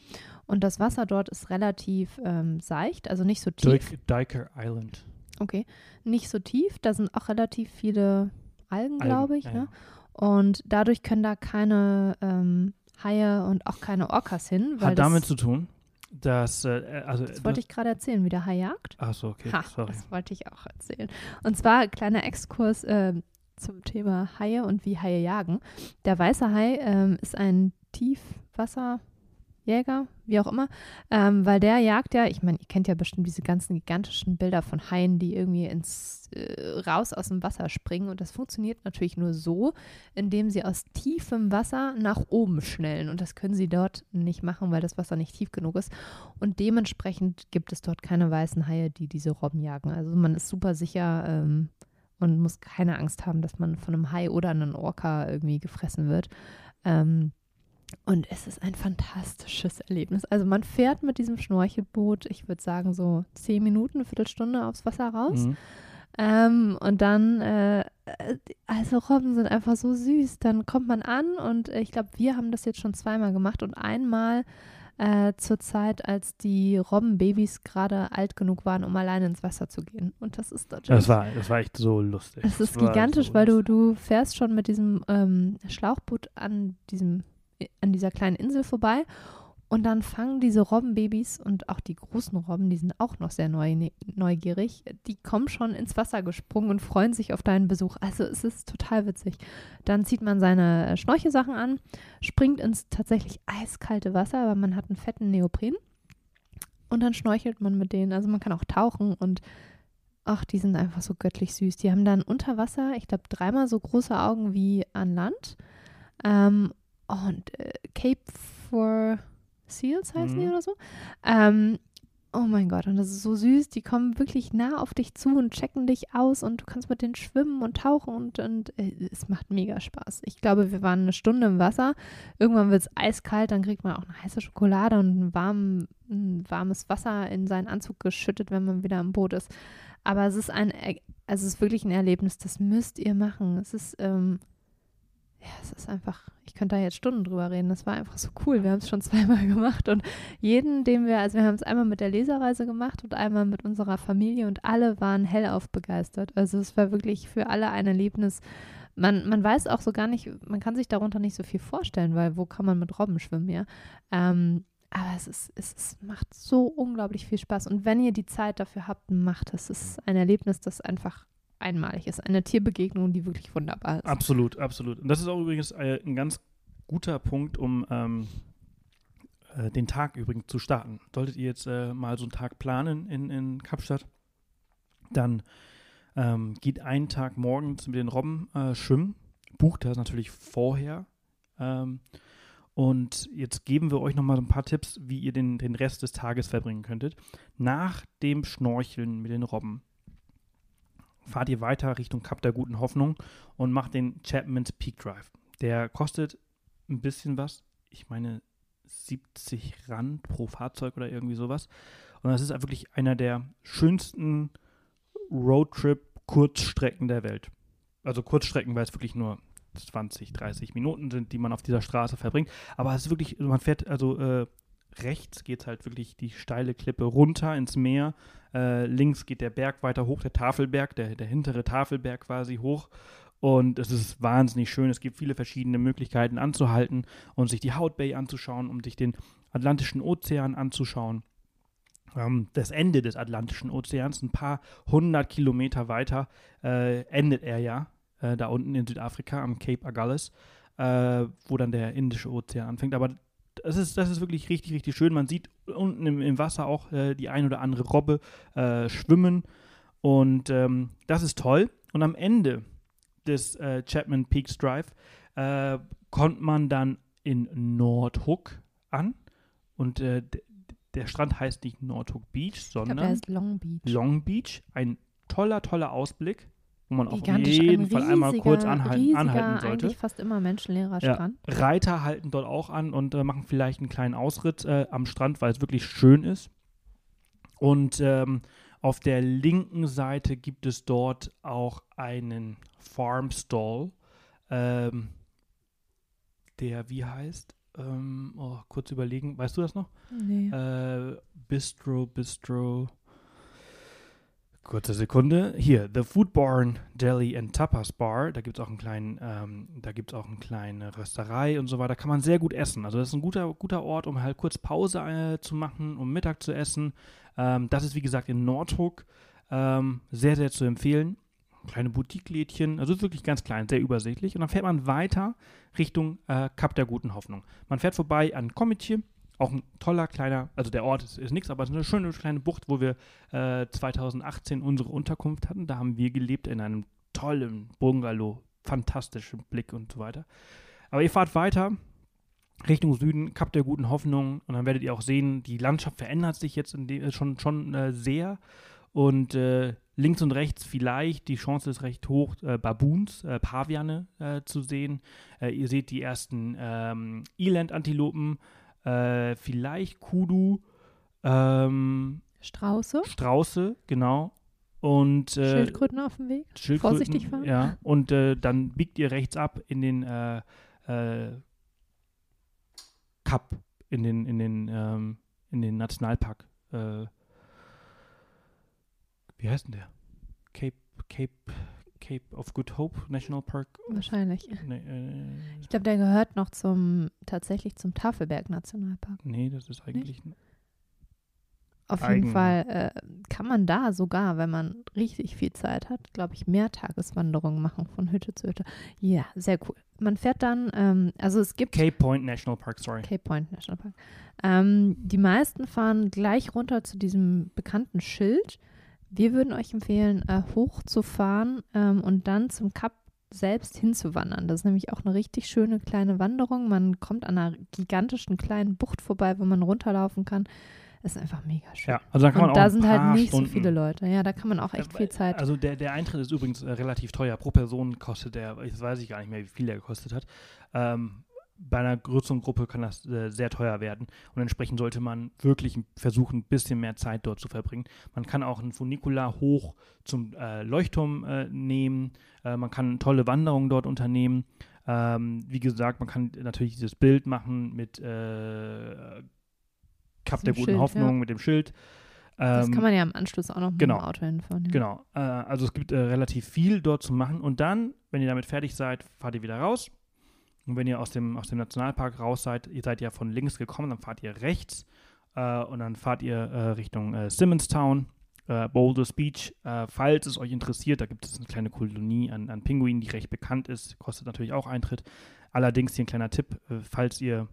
Und das Wasser dort ist relativ ähm, seicht, also nicht so tief. Dik- Diker Island. Okay, nicht so tief. Da sind auch relativ viele Algen, glaube ich. ja, Ne? Und dadurch können da keine ähm, Haie und auch keine Orcas hin. Hat das, damit zu tun, dass. Äh, also, das wollte ich gerade erzählen, wie der Hai jagt. Achso, okay. Ha, sorry. das wollte ich auch erzählen. Und zwar kleiner Exkurs ähm, zum Thema Haie und wie Haie jagen. Der weiße Hai ähm, ist ein Tiefwasserjäger, wie auch immer, ähm, weil der jagt ja, ich meine, ihr kennt ja bestimmt diese ganzen gigantischen Bilder von Haien, die irgendwie ins äh, raus aus dem Wasser springen und das funktioniert natürlich nur so, indem sie aus tiefem Wasser nach oben schnellen und das können sie dort nicht machen, weil das Wasser nicht tief genug ist und dementsprechend gibt es dort keine weißen Haie, die diese Robben jagen. Also man ist super sicher ähm, und muss keine Angst haben, dass man von einem Hai oder einem Orca irgendwie gefressen wird. Ähm, und es ist ein fantastisches Erlebnis. Also man fährt mit diesem Schnorchelboot, ich würde sagen so zehn Minuten, eine Viertelstunde aufs Wasser raus. Mhm. Ähm, und dann, äh, also Robben sind einfach so süß. Dann kommt man an und ich glaube, wir haben das jetzt schon zweimal gemacht und einmal äh, zur Zeit, als die Robbenbabys gerade alt genug waren, um alleine ins Wasser zu gehen. Und das ist natürlich. Das war, das war echt so lustig. Es ist Das war gigantisch, so weil du, du fährst schon mit diesem ähm, Schlauchboot an diesem, an dieser kleinen Insel vorbei und dann fangen diese Robbenbabys und auch die großen Robben, die sind auch noch sehr neu, ne, neugierig, die kommen schon ins Wasser gesprungen und freuen sich auf deinen Besuch. Also es ist total witzig. Dann zieht man seine äh, Schnorchelsachen an, springt ins tatsächlich eiskalte Wasser, aber man hat einen fetten Neopren und dann schnorchelt man mit denen. Also man kann auch tauchen und ach, die sind einfach so göttlich süß. Die haben dann unter Wasser, ich glaube, dreimal so große Augen wie an Land. Ähm, und äh, Cape for Seals heißen die Mhm. oder so. Ähm, oh mein Gott, und das ist so süß. Die kommen wirklich nah auf dich zu und checken dich aus und du kannst mit denen schwimmen und tauchen und, und äh, es macht mega Spaß. Ich glaube, wir waren eine Stunde im Wasser. Irgendwann wird es eiskalt, dann kriegt man auch eine heiße Schokolade und ein, warm, ein warmes Wasser in seinen Anzug geschüttet, wenn man wieder am Boot ist. Aber es ist ein, also es ist wirklich ein Erlebnis, das müsst ihr machen. Es ist, ähm, ja, es ist einfach, ich könnte da jetzt Stunden drüber reden. Das war einfach so cool. Wir haben es schon zweimal gemacht und jeden, den wir, also wir haben es einmal mit der Leserreise gemacht und einmal mit unserer Familie und alle waren hellauf begeistert. Also es war wirklich für alle ein Erlebnis. Man, man weiß auch so gar nicht, man kann sich darunter nicht so viel vorstellen, weil wo kann man mit Robben schwimmen, ja? Ähm, aber es, ist, es ist, macht so unglaublich viel Spaß. Und wenn ihr die Zeit dafür habt, macht es. Es ist ein Erlebnis, das einfach einmalig ist. Eine Tierbegegnung, die wirklich wunderbar ist. Absolut, absolut. Und das ist auch übrigens äh, ein ganz guter Punkt, um ähm, äh, den Tag übrigens zu starten. Solltet ihr jetzt äh, mal so einen Tag planen in, in Kapstadt, dann ähm, geht einen Tag morgens mit den Robben äh, schwimmen. Bucht das natürlich vorher. Ähm, und jetzt geben wir euch nochmal ein paar Tipps, wie ihr den, den Rest des Tages verbringen könntet. Nach dem Schnorcheln mit den Robben fahrt ihr weiter Richtung Kap der Guten Hoffnung und macht den Chapman's Peak Drive. Der kostet ein bisschen was. Ich meine 70 Rand pro Fahrzeug oder irgendwie sowas. Und das ist wirklich einer der schönsten Roadtrip-Kurzstrecken der Welt. Also Kurzstrecken, weil es wirklich nur 20, 30 Minuten sind, die man auf dieser Straße verbringt. Aber es ist wirklich, man fährt also äh, rechts geht es halt wirklich die steile Klippe runter ins Meer. Äh, links geht der Berg weiter hoch, der Tafelberg, der, der hintere Tafelberg quasi hoch. Und es ist wahnsinnig schön. Es gibt viele verschiedene Möglichkeiten anzuhalten und sich die Hout Bay anzuschauen, um sich den Atlantischen Ozean anzuschauen. Ähm, das Ende des Atlantischen Ozeans, ein paar hundert Kilometer weiter, äh, endet er ja äh, da unten in Südafrika am Cape Agulhas, äh, wo dann der Indische Ozean anfängt. Aber das ist, das ist wirklich richtig, richtig schön. Man sieht unten im, im Wasser auch äh, die ein oder andere Robbe äh, schwimmen. Und ähm, das ist toll. Und am Ende des äh, Chapman Peaks Drive äh, kommt man dann in Nordhook an. Und äh, der Strand heißt nicht Nordhook Beach, sondern glaub, Long Beach. Long Beach. Ein toller, toller Ausblick wo man auf Gigantisch, jeden ein Fall einmal kurz anhalten, riesiger, anhalten sollte. eigentlich fast immer menschenleerer Ja. Strand. Reiter halten dort auch an und äh, machen vielleicht einen kleinen Ausritt äh, am Strand, weil es wirklich schön ist. Und ähm, auf der linken Seite gibt es dort auch einen Farm Stall, ähm, der wie heißt? Ähm, oh, kurz überlegen, weißt du das noch? Nee. Äh, Bistro, Bistro. Kurze Sekunde. Hier, The Foodborne Deli and Tapas Bar. Da gibt es auch einen kleinen, ähm, da gibt auch eine kleine Rösterei und so weiter. Da kann man sehr gut essen. Also das ist ein guter, guter Ort, um halt kurz Pause äh, zu machen, um Mittag zu essen. Ähm, das ist wie gesagt in Nordhook. Ähm, sehr, sehr zu empfehlen. Kleine Boutique-Lädchen, also wirklich ganz klein, sehr übersichtlich. Und dann fährt man weiter Richtung äh, Kap der Guten Hoffnung. Man fährt vorbei an Komitje, auch ein toller kleiner, also der Ort ist, ist nichts, aber es ist eine schöne kleine Bucht, wo wir äh, 2018 unsere Unterkunft hatten. Da haben wir gelebt in einem tollen Bungalow, fantastischen Blick und so weiter. Aber ihr fahrt weiter Richtung Süden, Kap der Guten Hoffnung und dann werdet ihr auch sehen, die Landschaft verändert sich jetzt dem, schon, schon äh, sehr und äh, links und rechts vielleicht, die Chance ist recht hoch, äh, Baboons, äh, Paviane äh, zu sehen. Äh, ihr seht die ersten ähm, Eland-Antilopen, äh, vielleicht Kudu, ähm, Strauße, Strauße, genau. Und äh, Schildkröten auf dem Weg. Schildkröten, Vorsichtig fahren. Ja, und äh, dann biegt ihr rechts ab in den äh, äh, Kap, in den, in den, ähm, in den Nationalpark. Äh, wie heißt denn der? Cape, Cape, Cape of Good Hope National Park? Wahrscheinlich. Nee, äh, Ich glaube, der gehört noch zum tatsächlich zum Tafelberg Nationalpark. nee das ist eigentlich. Auf Eigen- jeden Fall äh, kann man da sogar, wenn man richtig viel Zeit hat, glaube ich, mehr Tageswanderungen machen von Hütte zu Hütte. Ja, sehr cool. Man fährt dann, ähm, also es gibt Cape Point National Park, sorry. Cape Point National Park. Ähm, die meisten fahren gleich runter zu diesem bekannten Schild. Wir würden euch empfehlen, äh, hochzufahren ähm, und dann zum Kap selbst hinzuwandern. Das ist nämlich auch eine richtig schöne kleine Wanderung. Man kommt an einer gigantischen kleinen Bucht vorbei, wo man runterlaufen kann. Das ist einfach mega schön. Ja, also da kann man und auch da sind halt nicht Stunden so viele Leute. Ja, da kann man auch echt Ja, viel Zeit. Also der, der Eintritt ist übrigens äh, relativ teuer. Pro Person kostet der, jetzt weiß ich gar nicht mehr, wie viel der gekostet hat. Ähm, bei einer größeren Gruppe kann das äh, sehr teuer werden und entsprechend sollte man wirklich versuchen, ein bisschen mehr Zeit dort zu verbringen. Man kann auch einen Funicular hoch zum äh, Leuchtturm äh, nehmen. Äh, man kann tolle Wanderungen dort unternehmen. Ähm, wie gesagt, man kann natürlich dieses Bild machen mit äh, Kap der guten Schild, Hoffnung, ja. mit dem Schild. das Ähm, kann man ja am Anschluss auch noch mit genau. dem Auto hinfahren. Ja. Genau. Äh, also es gibt äh, relativ viel dort zu machen. Und dann, wenn ihr damit fertig seid, fahrt ihr wieder raus. Und wenn ihr aus dem, aus dem Nationalpark raus seid, ihr seid ja von links gekommen, dann fahrt ihr rechts äh, und dann fahrt ihr äh, Richtung äh, Simonstown, äh, Boulders Beach. Äh, falls es euch interessiert, da gibt es eine kleine Kolonie an, an Pinguinen, die recht bekannt ist, kostet natürlich auch Eintritt. Allerdings hier ein kleiner Tipp, äh, falls ihr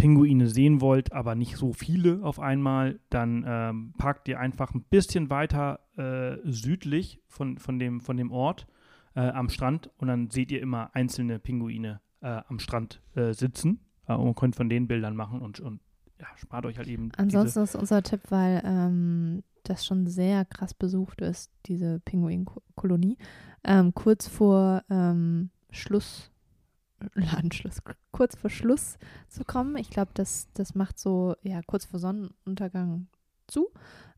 Pinguine sehen wollt, aber nicht so viele auf einmal, dann ähm, parkt ihr einfach ein bisschen weiter äh, südlich von, von, dem, von dem Ort äh, am Strand und dann seht ihr immer einzelne Pinguine äh, am Strand äh, sitzen äh, und könnt von den Bildern machen und, und ja, spart euch halt eben Ansonsten ist unser Tipp, weil ähm, das schon sehr krass besucht ist, diese Pinguinkolonie, ähm, kurz vor ähm, Schluss, Ladenschluss, kurz vor Schluss zu kommen. Ich glaube, das, das macht so, ja, kurz vor Sonnenuntergang zu.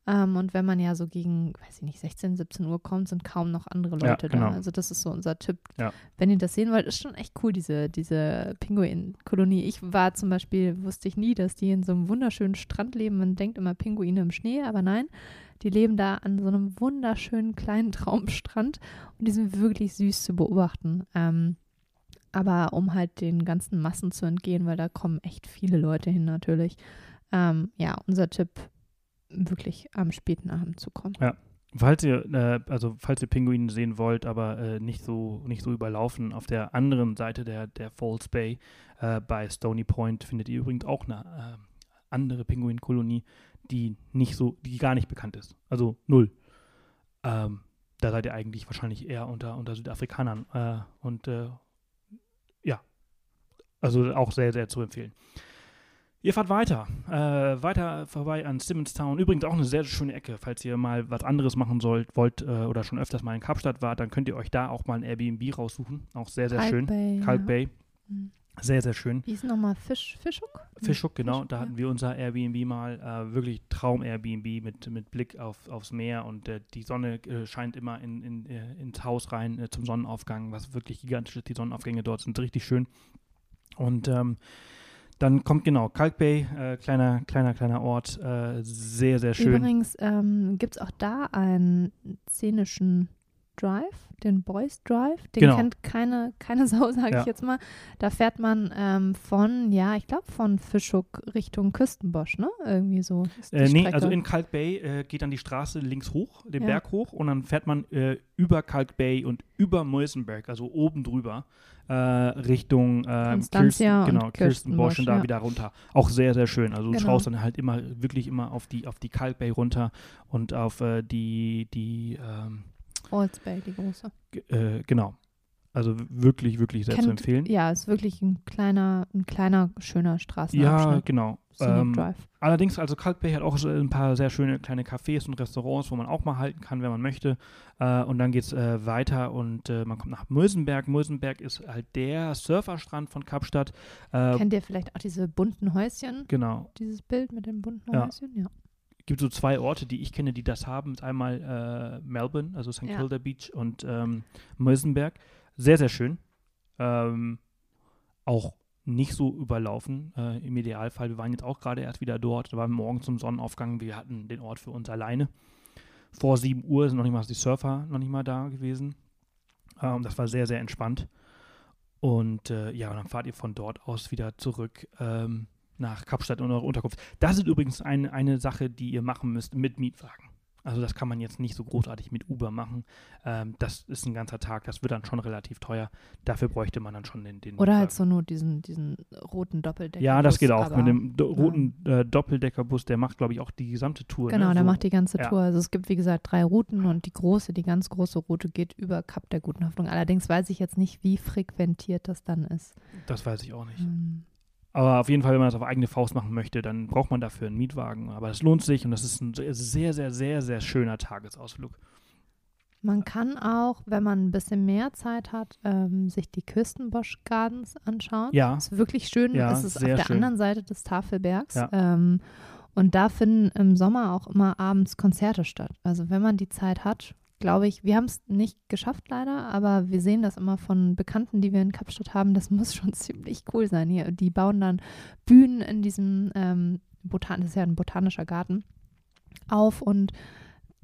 Ähm, und wenn man ja so gegen, weiß ich nicht, 16, 17 Uhr kommt, sind kaum noch andere Ja, Leute genau. da. Also das ist so unser Tipp. Ja. Wenn ihr das sehen wollt, ist schon echt cool, diese, diese Pinguinkolonie. Ich war zum Beispiel, wusste ich nie, dass die in so einem wunderschönen Strand leben. Man denkt immer Pinguine im Schnee, aber nein, die leben da an so einem wunderschönen kleinen Traumstrand und die sind wirklich süß zu beobachten. Ähm, aber um halt den ganzen Massen zu entgehen, weil da kommen echt viele Leute hin natürlich. Ähm, ja, unser Tipp, wirklich am späten Abend zu kommen. Falls ihr, äh, also falls ihr Pinguine sehen wollt, aber äh, nicht so nicht so überlaufen, auf der anderen Seite der, der Falls Bay äh, bei Stony Point findet ihr übrigens auch eine äh, andere Pinguinkolonie, die nicht so, die gar nicht bekannt ist. Also null. Ähm, da seid ihr eigentlich wahrscheinlich eher unter, unter Südafrikanern äh, und äh, ja, also auch sehr, sehr zu empfehlen. Ihr fahrt weiter, äh, weiter vorbei an Simonstown. Übrigens auch eine sehr schöne Ecke. Falls ihr mal was anderes machen sollt, wollt äh, oder schon öfters mal in Kapstadt wart, dann könnt ihr euch da auch mal ein Airbnb raussuchen. Auch sehr, sehr Kalk schön. Bay, Kalk ja. Bay, Mhm. sehr, sehr schön. Wie ist nochmal Fisch, Fischhook? Fischhook, genau. Fischhook, da ja. hatten wir unser Airbnb mal. Äh, wirklich Traum-Airbnb mit, mit Blick auf, aufs Meer und äh, die Sonne äh, scheint immer in, in, äh, ins Haus rein äh, zum Sonnenaufgang, was wirklich gigantisch ist. Die Sonnenaufgänge dort sind richtig schön. Und ähm, dann kommt genau Kalk Bay, äh, kleiner, kleiner, kleiner Ort, äh, sehr, sehr schön. Übrigens ähm, gibt es auch da einen szenischen Drive, den Boys Drive. Den Genau. kennt keine, keine Sau, sage Ja. ich jetzt mal. Da fährt man ähm, von, ja, ich glaube von Fischhook Richtung Küstenbosch, ne? Irgendwie so. Äh, nee, also in Kalk Bay äh, geht dann die Straße links hoch, den Ja. Berg hoch und dann fährt man äh, über Kalk Bay und über Moisenberg, also oben drüber, äh, Richtung Constantia Kirsten, und genau, Kirstenbosch und da ja. wieder runter. Auch sehr, sehr schön. Also du Genau. schaust dann halt immer, wirklich immer auf die, auf die Kalk Bay runter und auf äh, die, die ähm, Bay, die große. g- äh, genau. Also wirklich, wirklich sehr zu Kennt- empfehlen. Ja, ist wirklich ein kleiner, ein kleiner, schöner Ja, Straßenabschnitt. genau. Scenic Ähm. Allerdings, also Kalk Bay hat auch ein paar sehr schöne kleine Cafés und Restaurants, wo man auch mal halten kann, wenn man möchte. Äh, und dann geht es äh, weiter und äh, man kommt nach Mösenberg. Mösenberg ist halt der Surferstrand von Kapstadt. Äh, Kennt ihr vielleicht auch diese bunten Häuschen? genau. Dieses Bild mit den bunten Ja. Häuschen? Ja. Gibt so zwei Orte, die ich kenne, die das haben. Einmal äh, Melbourne, also St. Ja. Kilda Beach und ähm, Mösenberg. Sehr, sehr schön. Ähm, auch nicht so überlaufen äh, im Idealfall. Wir waren jetzt auch gerade erst wieder dort. Da waren morgen zum Sonnenaufgang. Wir hatten den Ort für uns alleine. Vor 7 Uhr sind noch nicht mal die Surfer noch nicht mal da gewesen. Ähm, das war sehr, sehr entspannt. Und äh, ja, dann fahrt ihr von dort aus wieder zurück ähm, nach Kapstadt in eure Unterkunft. Das ist übrigens ein, eine Sache, die ihr machen müsst mit Mietwagen. Also das kann man jetzt nicht so großartig mit Uber machen. Ähm, das ist ein ganzer Tag, das wird dann schon relativ teuer. Dafür bräuchte man dann schon den, den Oder halt so nur diesen, diesen roten Doppeldecker. Ja, das geht auch. Mit dem do roten äh, Doppeldeckerbus, der macht, glaube ich, auch die gesamte Tour. Genau, ne? der macht die ganze ja. Tour. Also es gibt, wie gesagt, drei Routen und die große, die ganz große Route geht über Kap der Guten Hoffnung. Allerdings weiß ich jetzt nicht, wie frequentiert das dann ist. Das weiß ich auch nicht. Ähm, Aber auf jeden Fall, wenn man das auf eigene Faust machen möchte, dann braucht man dafür einen Mietwagen. Aber es lohnt sich und das ist ein sehr, sehr, sehr, sehr, schöner Tagesausflug. Man kann auch, wenn man ein bisschen mehr Zeit hat, ähm, sich die Küstenbosch Gardens anschauen. Ja, Ist wirklich schön. Ja, es ist auf der schön. anderen Seite des Tafelbergs. Ja. Ähm, und da finden im Sommer auch immer abends Konzerte statt. Also wenn man die Zeit hat, glaube ich, wir haben es nicht geschafft leider, aber wir sehen das immer von Bekannten, die wir in Kapstadt haben. Das muss schon ziemlich cool sein hier. Die bauen dann Bühnen in diesem ähm, Botan, das ist ja ein botanischer Garten, auf und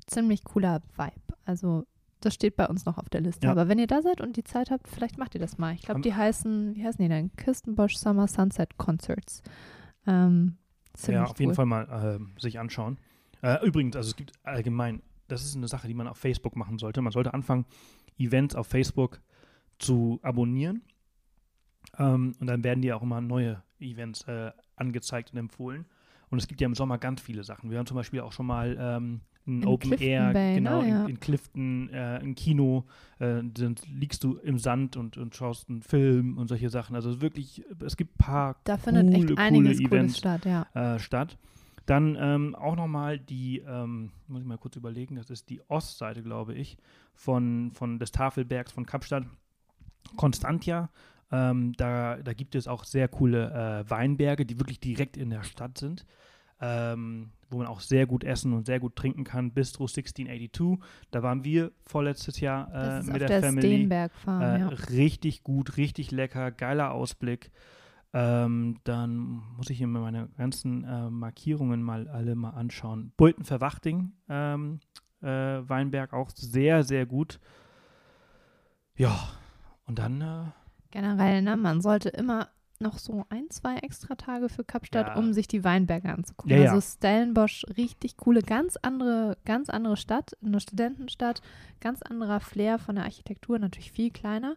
ziemlich cooler Vibe. Also das steht bei uns noch auf der Liste. Ja. Aber wenn ihr da seid und die Zeit habt, vielleicht macht ihr das mal. Ich glaube, die heißen, wie heißen die denn? Kirstenbosch Summer Sunset Concerts. Ähm, ja, auf jeden cool. Fall mal ähm, sich anschauen. Äh, übrigens, also es gibt allgemein, das ist eine Sache, die man auf Facebook machen sollte. Man sollte anfangen, Events auf Facebook zu abonnieren. Ähm, und dann werden dir auch immer neue Events äh, angezeigt und empfohlen. Und es gibt ja im Sommer ganz viele Sachen. Wir haben zum Beispiel auch schon mal ähm, ein In Open Clifton Air, Bay, ne? genau, Ja. in, in Clifton, äh, ein Kino, äh, dann liegst du im Sand und, und schaust einen Film und solche Sachen. Also wirklich, es gibt ein paar Da findet coole, echt einiges coole Cooles Events statt, ja. äh, statt. Dann ähm, auch nochmal die, ähm, muss ich mal kurz überlegen, das ist die Ostseite, glaube ich, von, von des Tafelbergs von Kapstadt. Constantia. Ähm, da, da gibt es auch sehr coole äh, Weinberge, die wirklich direkt in der Stadt sind. ähm, wo man auch sehr gut essen und sehr gut trinken kann. Bistro 1682. Da waren wir vorletztes Jahr äh, mit der, der Family. Äh, ja. Richtig gut, richtig lecker, geiler Ausblick. Ähm, dann muss ich mir meine ganzen äh, Markierungen mal alle mal anschauen. Bulten Verwachting, ähm, äh, Weinberg auch sehr, sehr gut. Ja, und dann äh, Generell, ne, man sollte immer noch so ein, zwei extra Tage für Kapstadt, Ja. um sich die Weinberge anzugucken. Ja, ja. Also Stellenbosch, richtig coole, ganz andere, ganz andere Stadt, eine Studentenstadt, ganz anderer Flair von der Architektur, natürlich viel kleiner.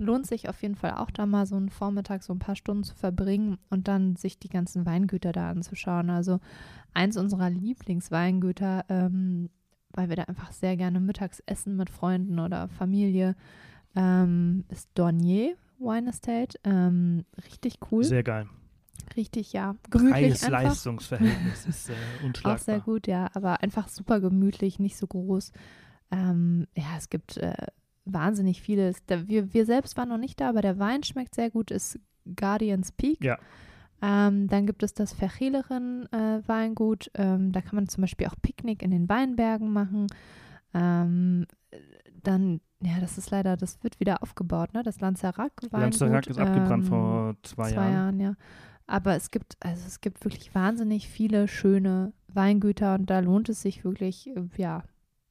Lohnt sich auf jeden Fall auch da mal so einen Vormittag, so ein paar Stunden zu verbringen und dann sich die ganzen Weingüter da anzuschauen. Also eins unserer Lieblingsweingüter, ähm, weil wir da einfach sehr gerne mittags essen mit Freunden oder Familie, ähm, ist Dornier Wine Estate. Ähm, richtig cool. sehr geil. richtig, ja. Gemütlich einfach. Preis-Leistungsverhältnis ist äh, unschlagbar. Auch sehr gut, ja. Aber einfach super gemütlich, nicht so groß. Ähm, ja, es gibt äh, wahnsinnig vieles. Da, wir, wir selbst waren noch nicht da, aber der Wein schmeckt sehr gut, ist Guardians Peak. Ja. Ähm, dann gibt es das Vercheleren äh, Weingut. Ähm, da kann man zum Beispiel auch Picknick in den Weinbergen machen. Ähm, dann, ja, das ist leider, das wird wieder aufgebaut, ne? Das Lanzerac Weingut. Lanzerac ist abgebrannt ähm, vor zwei, zwei Jahren. Jahren, ja. Aber es gibt, also es gibt wirklich wahnsinnig viele schöne Weingüter und da lohnt es sich wirklich, äh, ja,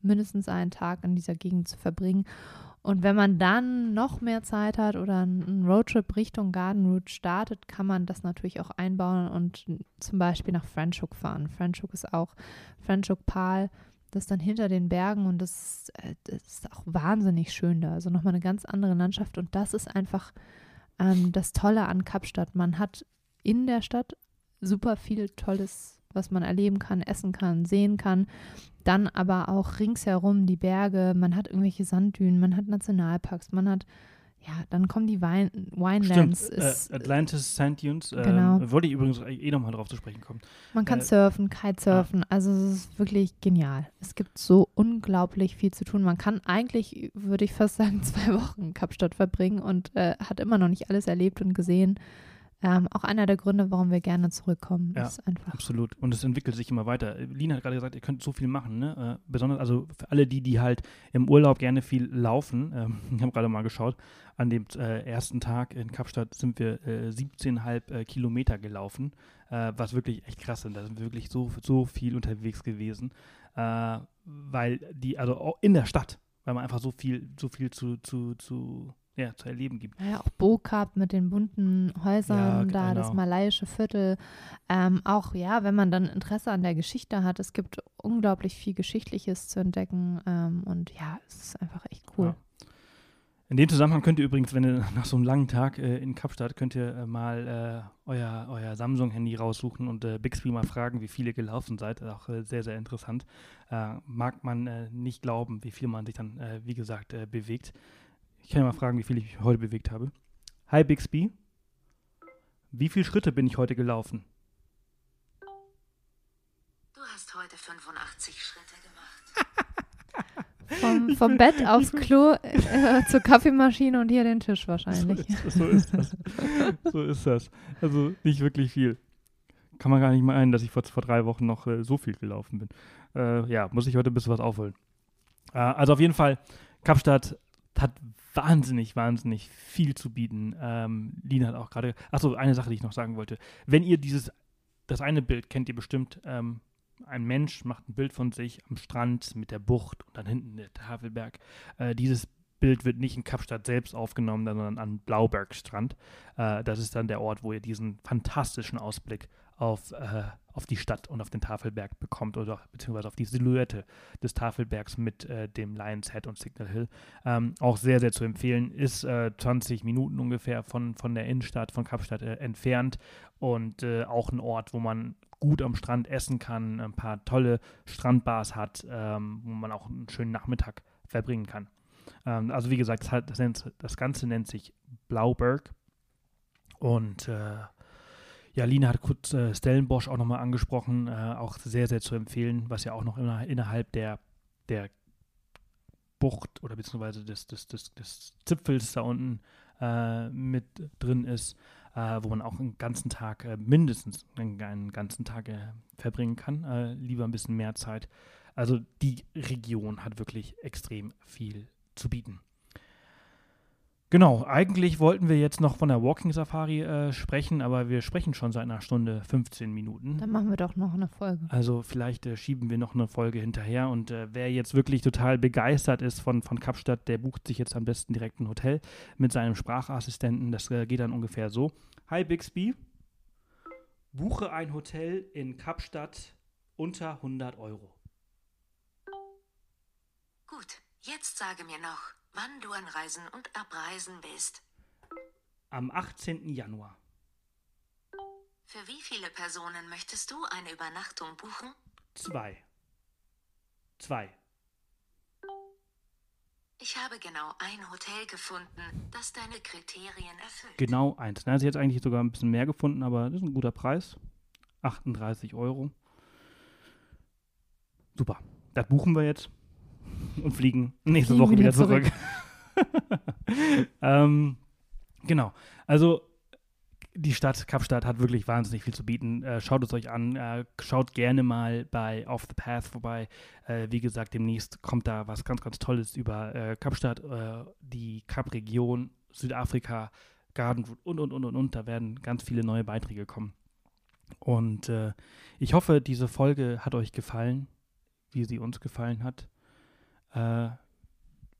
mindestens einen Tag in dieser Gegend zu verbringen. Und wenn man dann noch mehr Zeit hat oder einen Roadtrip Richtung Garden Route startet, kann man das natürlich auch einbauen und zum Beispiel nach Franschhoek fahren. Franschhoek ist auch Franschhoek Pal, das ist dann hinter den Bergen und das, äh, das ist auch wahnsinnig schön da. Also nochmal eine ganz andere Landschaft und das ist einfach ähm, das Tolle an Kapstadt. Man hat in der Stadt super viel Tolles, was man erleben kann, essen kann, sehen kann. Dann aber auch ringsherum die Berge, man hat irgendwelche Sanddünen, man hat Nationalparks, man hat, ja, dann kommen die Wine, Winelands. Stimmt, ist, äh, Atlantis, Sand Dunes. Äh, Genau. Wollte ich übrigens eh nochmal drauf zu sprechen kommen. Man kann Äh, surfen, Kitesurfen, also es ist wirklich genial. Es gibt so unglaublich viel zu tun. Man kann eigentlich, würde ich fast sagen, zwei Wochen in Kapstadt verbringen und äh, hat immer noch nicht alles erlebt und gesehen. Ähm, auch einer der Gründe, warum wir gerne zurückkommen, Ja, ist einfach. Absolut. Und es entwickelt sich immer weiter. Lina hat gerade gesagt, ihr könnt so viel machen. Ne? Äh, besonders, also für alle die, die halt im Urlaub gerne viel laufen. Ähm, ich habe gerade mal geschaut. An dem äh, ersten Tag in Kapstadt sind wir äh, 17,5 äh, Kilometer gelaufen, äh, was wirklich echt krass ist. Da sind wir wirklich so, so viel unterwegs gewesen. Äh, weil die, also auch in der Stadt, weil man einfach so viel, so viel zu, zu, zu, ja, zu erleben gibt. Ja, auch Bokap mit den bunten Häusern, Ja, da das genau. malaiische Viertel. Ähm, auch, ja, wenn man dann Interesse an der Geschichte hat, es gibt unglaublich viel Geschichtliches zu entdecken. Ähm, und ja, es ist einfach echt cool. Ja. In dem Zusammenhang könnt ihr übrigens, wenn ihr nach so einem langen Tag äh, in Kapstadt, könnt ihr äh, mal äh, euer, euer Samsung-Handy raussuchen und äh, Bixby mal fragen, wie viele gelaufen seid. Auch äh, sehr, sehr interessant. Äh, mag man nicht glauben, wie viel man sich dann, wie gesagt, bewegt. Ich kann ja mal fragen, wie viel ich mich heute bewegt habe. Hi Bixby. Wie viele Schritte bin ich heute gelaufen? Du hast heute 85 Schritte gemacht. Vom, vom Bett aufs Klo äh, zur Kaffeemaschine und hier den Tisch wahrscheinlich. So ist das. so ist das. Also nicht wirklich viel. Kann man gar nicht meinen, dass ich vor, vor drei Wochen noch äh, so viel gelaufen bin. Äh, ja, muss ich heute ein bisschen was aufholen. Äh, also auf jeden Fall, Kapstadt hat wahnsinnig, wahnsinnig viel zu bieten. Ähm, Lina hat auch gerade, achso, eine Sache, die ich noch sagen wollte. Wenn ihr dieses, das eine Bild kennt ihr bestimmt, ähm, ein Mensch macht ein Bild von sich am Strand mit der Bucht und dann hinten der Tafelberg. Äh, dieses Bild wird nicht in Kapstadt selbst aufgenommen, sondern an Blaubergstrand. Äh, das ist dann der Ort, wo ihr diesen fantastischen Ausblick auf, äh, auf die Stadt und auf den Tafelberg bekommt oder beziehungsweise auf die Silhouette des Tafelbergs mit äh, dem Lions Head und Signal Hill. Ähm, auch sehr, sehr zu empfehlen. Ist äh, 20 Minuten ungefähr von, von der Innenstadt von Kapstadt äh, entfernt und äh, auch ein Ort, wo man gut am Strand essen kann, ein paar tolle Strandbars hat, ähm, wo man auch einen schönen Nachmittag verbringen kann. Ähm, also wie gesagt, das, das, das Ganze nennt sich Blauberg. Und äh, ja, Lina hat kurz äh, Stellenbosch auch nochmal angesprochen, äh, auch sehr, sehr zu empfehlen, was ja auch noch inner, innerhalb der, der Bucht oder beziehungsweise des, des, des, des Zipfels da unten äh, mit drin ist. äh, wo man auch einen ganzen Tag, äh, mindestens einen, einen, ganzen Tag äh, verbringen kann. Lieber ein bisschen mehr Zeit. Also die Region hat wirklich extrem viel zu bieten. Genau, eigentlich wollten wir jetzt noch von der Walking Safari äh, sprechen, aber wir sprechen schon seit einer Stunde 15 Minuten. Dann machen wir doch noch eine Folge. Also vielleicht äh, schieben wir noch eine Folge hinterher und äh, wer jetzt wirklich total begeistert ist von, von Kapstadt, der bucht sich jetzt am besten direkt ein Hotel mit seinem Sprachassistenten. Das äh, geht dann ungefähr so. Hi Bixby, buche ein Hotel in Kapstadt unter 100 Euro. Gut, jetzt sage mir noch, wann du anreisen und abreisen willst. Am 18. Januar. Für wie viele Personen möchtest du eine Übernachtung buchen? Zwei. Zwei. Ich habe genau ein Hotel gefunden, das deine Kriterien erfüllt. Genau eins. Na, sie hat jetzt eigentlich sogar ein bisschen mehr gefunden, aber das ist ein guter Preis. 38 Euro. Super. Das buchen wir jetzt und fliegen nächste Fliegen Woche wieder wieder zurück. ähm, genau. Also die Stadt Kapstadt hat wirklich wahnsinnig viel zu bieten. Äh, schaut es euch an. Äh, schaut gerne mal bei Off the Path vorbei. Äh, wie gesagt, demnächst kommt da was ganz, ganz Tolles über äh, Kapstadt, äh, die Kap-Region, Südafrika, Gardenwood und, und, und, und, und. Da werden ganz viele neue Beiträge kommen. Und äh, ich hoffe, diese Folge hat euch gefallen, wie sie uns gefallen hat. Äh,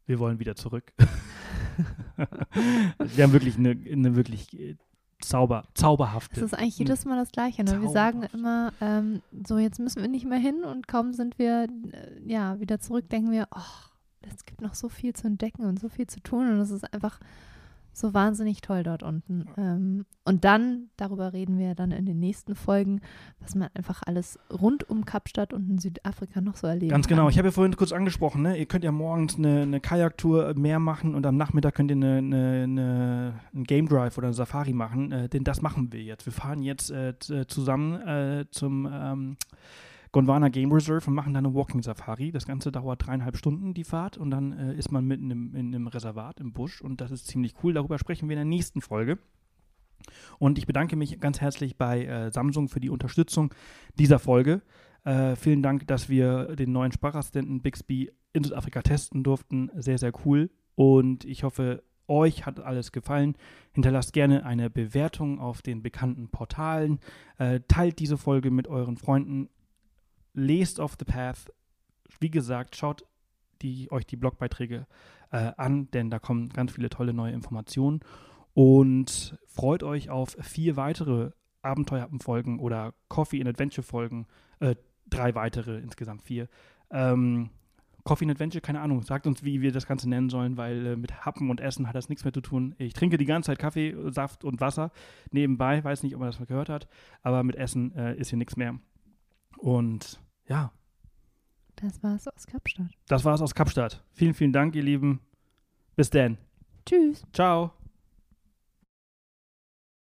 wir wollen wieder zurück. wir haben wirklich eine, eine wirklich äh, zauber, zauberhafte. Es ist eigentlich jedes Mal das Gleiche. Ne? Wir sagen Zauberhaft. immer, ähm, so jetzt müssen wir nicht mehr hin und kaum sind wir äh, ja wieder zurück, denken wir, oh, es gibt noch so viel zu entdecken und so viel zu tun und es ist einfach so wahnsinnig toll dort unten. Ähm, und dann, darüber reden wir dann in den nächsten Folgen, was man einfach alles rund um Kapstadt und in Südafrika noch so erleben Ganz kann. genau. Ich habe ja vorhin kurz angesprochen, ne? ihr könnt ja morgens eine, eine Kajaktour mehr machen und am Nachmittag könnt ihr eine, eine, eine, einen Game Drive oder eine Safari machen. Äh, denn das machen wir jetzt. Wir fahren jetzt äh, t- zusammen äh, zum ähm, Gondwana Game Reserve und machen dann eine Walking Safari. Das Ganze dauert dreieinhalb Stunden, die Fahrt. Und dann äh, ist man mitten im, in einem Reservat im Busch. Und das ist ziemlich cool. Darüber sprechen wir in der nächsten Folge. Und ich bedanke mich ganz herzlich bei äh, Samsung für die Unterstützung dieser Folge. Äh, vielen Dank, dass wir den neuen Sprachassistenten Bixby in Südafrika testen durften. Sehr, sehr cool. Und ich hoffe, euch hat alles gefallen. Hinterlasst gerne eine Bewertung auf den bekannten Portalen. Äh, teilt diese Folge mit euren Freunden. Lest Off the Path. Wie gesagt, schaut die, euch die Blogbeiträge äh, an, denn da kommen ganz viele tolle neue Informationen. Und freut euch auf vier weitere Abenteuerhappen-Folgen oder Coffee and Adventure-Folgen. Äh, drei weitere, insgesamt vier. Ähm, Coffee and Adventure, keine Ahnung, sagt uns, wie wir das Ganze nennen sollen, weil äh, mit Happen und Essen hat das nichts mehr zu tun. Ich trinke die ganze Zeit Kaffee, Saft und Wasser nebenbei, weiß nicht, ob man das mal gehört hat, aber mit Essen äh, ist hier nichts mehr. Und ja, Das war's aus Kapstadt. das war's aus Kapstadt. Vielen, vielen Dank, ihr Lieben. Bis dann. Tschüss. Ciao.